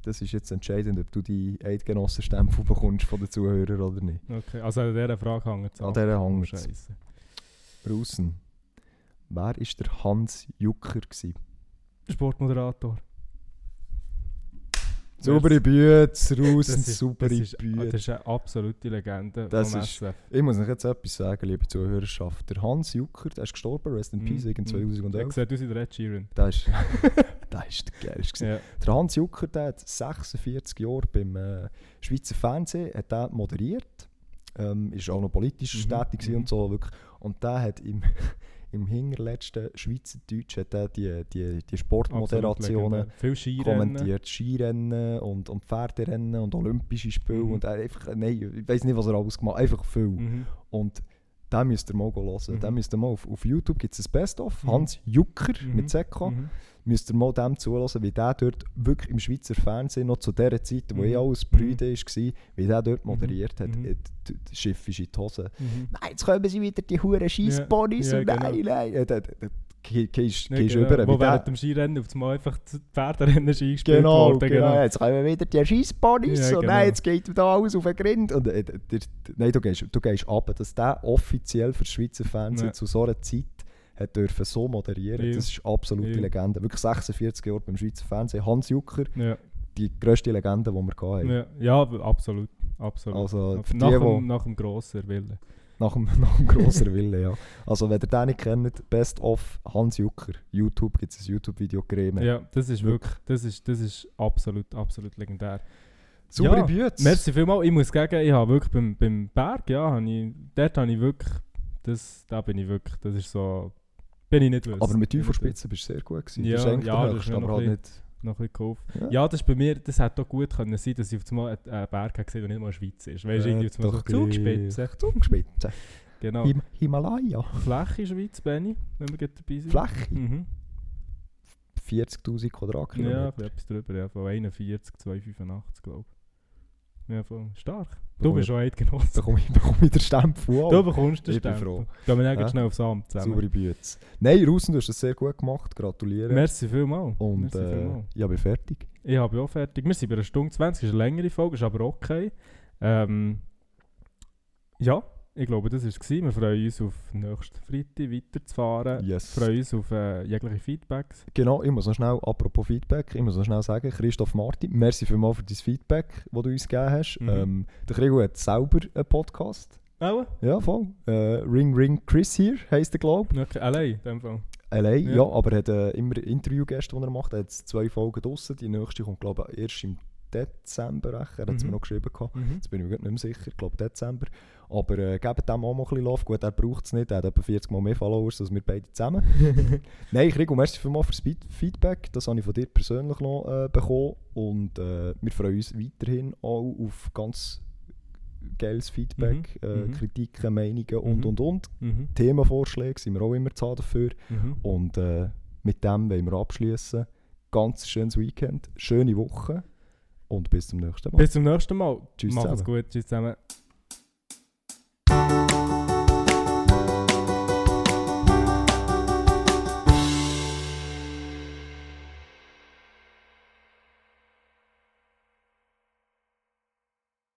Das ist jetzt entscheidend, ob du die Eidgenossenstempel bekommst von den Zuhörern oder nicht. Okay, also an dieser Frage hängt es An dieser hängt's. Scheiße. Russen. Wer war der Hans Jucker? Gewesen? Sportmoderator. Saubere Bütz, Russen, Das ist, saubere das, ist, das ist eine absolute Legende Das ist-. Ich muss euch jetzt etwas sagen, liebe Zuhörerschaft. Der Hans Jucker, der ist gestorben, Rest in Peace, Mhm, irgend mhm. Der 2011. sieht aus wie der Ed Sheeran. Der ist, der ist der geilste. Ja. Der Hans Jucker, der hat 46 Jahre beim äh, Schweizer Fernsehen hat der moderiert. Ähm, ist auch noch politisch Mhm, tätig mhm. und so. Wirklich. Und der hat im, im hinterletzten Schweizerdeutsch hat er die, die, die Sportmoderationen. Viel Skirennen. kommentiert. Skirennen und, und Pferderennen und Olympische Spiele. Mhm. Und er einfach, nein, ich weiß nicht, was er alles gemacht hat. Einfach viel. Mhm. Und den müsst ihr mal hören. Mhm. Den müsst ihr mal auf, auf YouTube gibt es ein Best-of. Mhm. Hans Jucker Mhm. mit ZK Mhm. müsst ihr mal dem zulassen, wie der dort wirklich im Schweizer Fernsehen noch zu der Zeit, wo Mhm. ich alles Mhm. Brüde war, wie der dort Mhm. moderiert hat, Mhm. äh, d- d- Schiff ist in die Hose. Mhm. Nein, jetzt kommen sie wieder, die huren Scheissponys Ja, und ja, nein, genau. nein. Gehst Ja, genau. über, Wo während dem Skirennen auf einmal einfach das Pferderennen ist eingespielt Genau, worden. genau, jetzt kommen wieder die Scheissponys Ja, und genau. nein, jetzt geht da alles auf den Grind. Und, äh, der, nein, du gehst, du gehst ab, dass der offiziell für Schweizer Fernsehen Ja. zu so einer Zeit hat dürfen so moderieren. Ja. Das ist absolute Ja. Legende. Wirklich 46 Jahre beim Schweizer Fernsehen. Hans Jucker, die grösste Legende, die wir hatten. ja, ja, absolut. absolut. Also die, nach, die dem, nach dem grossen Willen. Nach dem, nach dem grossen Willen, ja. Also wenn ihr den nicht kennt, Best of Hans Jucker. YouTube gibt es ein YouTube-Video Creme. Ja, das ist wirklich, das ist, das ist absolut, absolut legendär. Saubere Ja, Bütze. Merci vielmals. Ich muss sagen, ich habe wirklich beim, beim Berg, ja, habe ich, dort habe ich wirklich, das, da bin ich wirklich, das ist so, bin ich nicht wissen. Aber mit Teufelspitze bist du sehr gut gewesen. Ja, das ist eigentlich ja, der höchste, aber halt nicht... noch ein geholfen. Ja. Ja, das ist bei mir, das hätte auch gut können sein, dass ich auf einmal einen einen Berg habe gesehen, der nicht mal Schweiz ist. Weißt du, Ja, irgendwie auf einmal doch so Zugspitze. Zugspitze. Genau. Him Himalaya. Fläche Schweiz, Benny, wenn wir dabei sind. Fläche? Mhm. 40'000 Ja, Quadratkilometer. etwas drüber, ja, von 41, 285, glaube ich. Ja, voll stark. Du bist schon Eidgenosse. Bekomme ich, bekomme ich den Stempel Du auch. bekommst den Ich bin Stempel. froh. Gehen wir Ja. schnell aufs Amt zusammen. Saubere Bütze. Nein, Russen, du hast das sehr gut gemacht. Gratuliere. Merci vielmals. Und Merci äh, vielmals. ja, bin fertig. Ich habe auch fertig. Wir sind bei einer Stunde 20, ist eine längere Folge, ist aber okay. Ähm, ja, ich glaube, das war es. Wir freuen uns auf nächsten Freitag weiterzufahren. Yes. Wir freuen uns auf äh, jegliche Feedbacks. Genau, ich muss noch schnell, apropos Feedback, ich muss noch schnell sagen, Christoph Martin, merci vielmals für dein Feedback, das du uns gegeben hast. Mhm. Ähm, der Krigo hat selber einen Podcast. Auch? Ja, voll. Äh, Ring Ring Chris hier, heisst der, glaube ich. Okay, allein in dem Fall. Allein, ja. Ja. aber er hat äh, immer Interviewgäste, die er macht. Er hat zwei Folgen draussen. Die nächste kommt, glaube ich, erst im Dezember. Er hat es Mhm. mir noch geschrieben. Gehabt. Mhm. Jetzt bin ich mir nicht mehr sicher, ich glaube Dezember. Aber äh, gebt dem auch mal ein bisschen Love. Gut, er braucht es nicht, er hat etwa 40 Mal mehr Followers als wir beide zusammen. Nein, Krigo, merci vielmals fürs Feed- Feedback. Das habe ich von dir persönlich noch äh, bekommen. Und äh, wir freuen uns weiterhin auch auf ganz geiles Feedback, Mhm, äh, mhm. Kritiken, Meinungen und Mhm. und und. Mhm. Themenvorschläge sind wir auch immer zu haben dafür. Mhm. Und äh, mit dem wollen wir abschließen. Ganz schönes Weekend, schöne Woche und bis zum nächsten Mal. Bis zum nächsten Mal. Tschüss Macht's zusammen. gut. Tschüss zusammen. you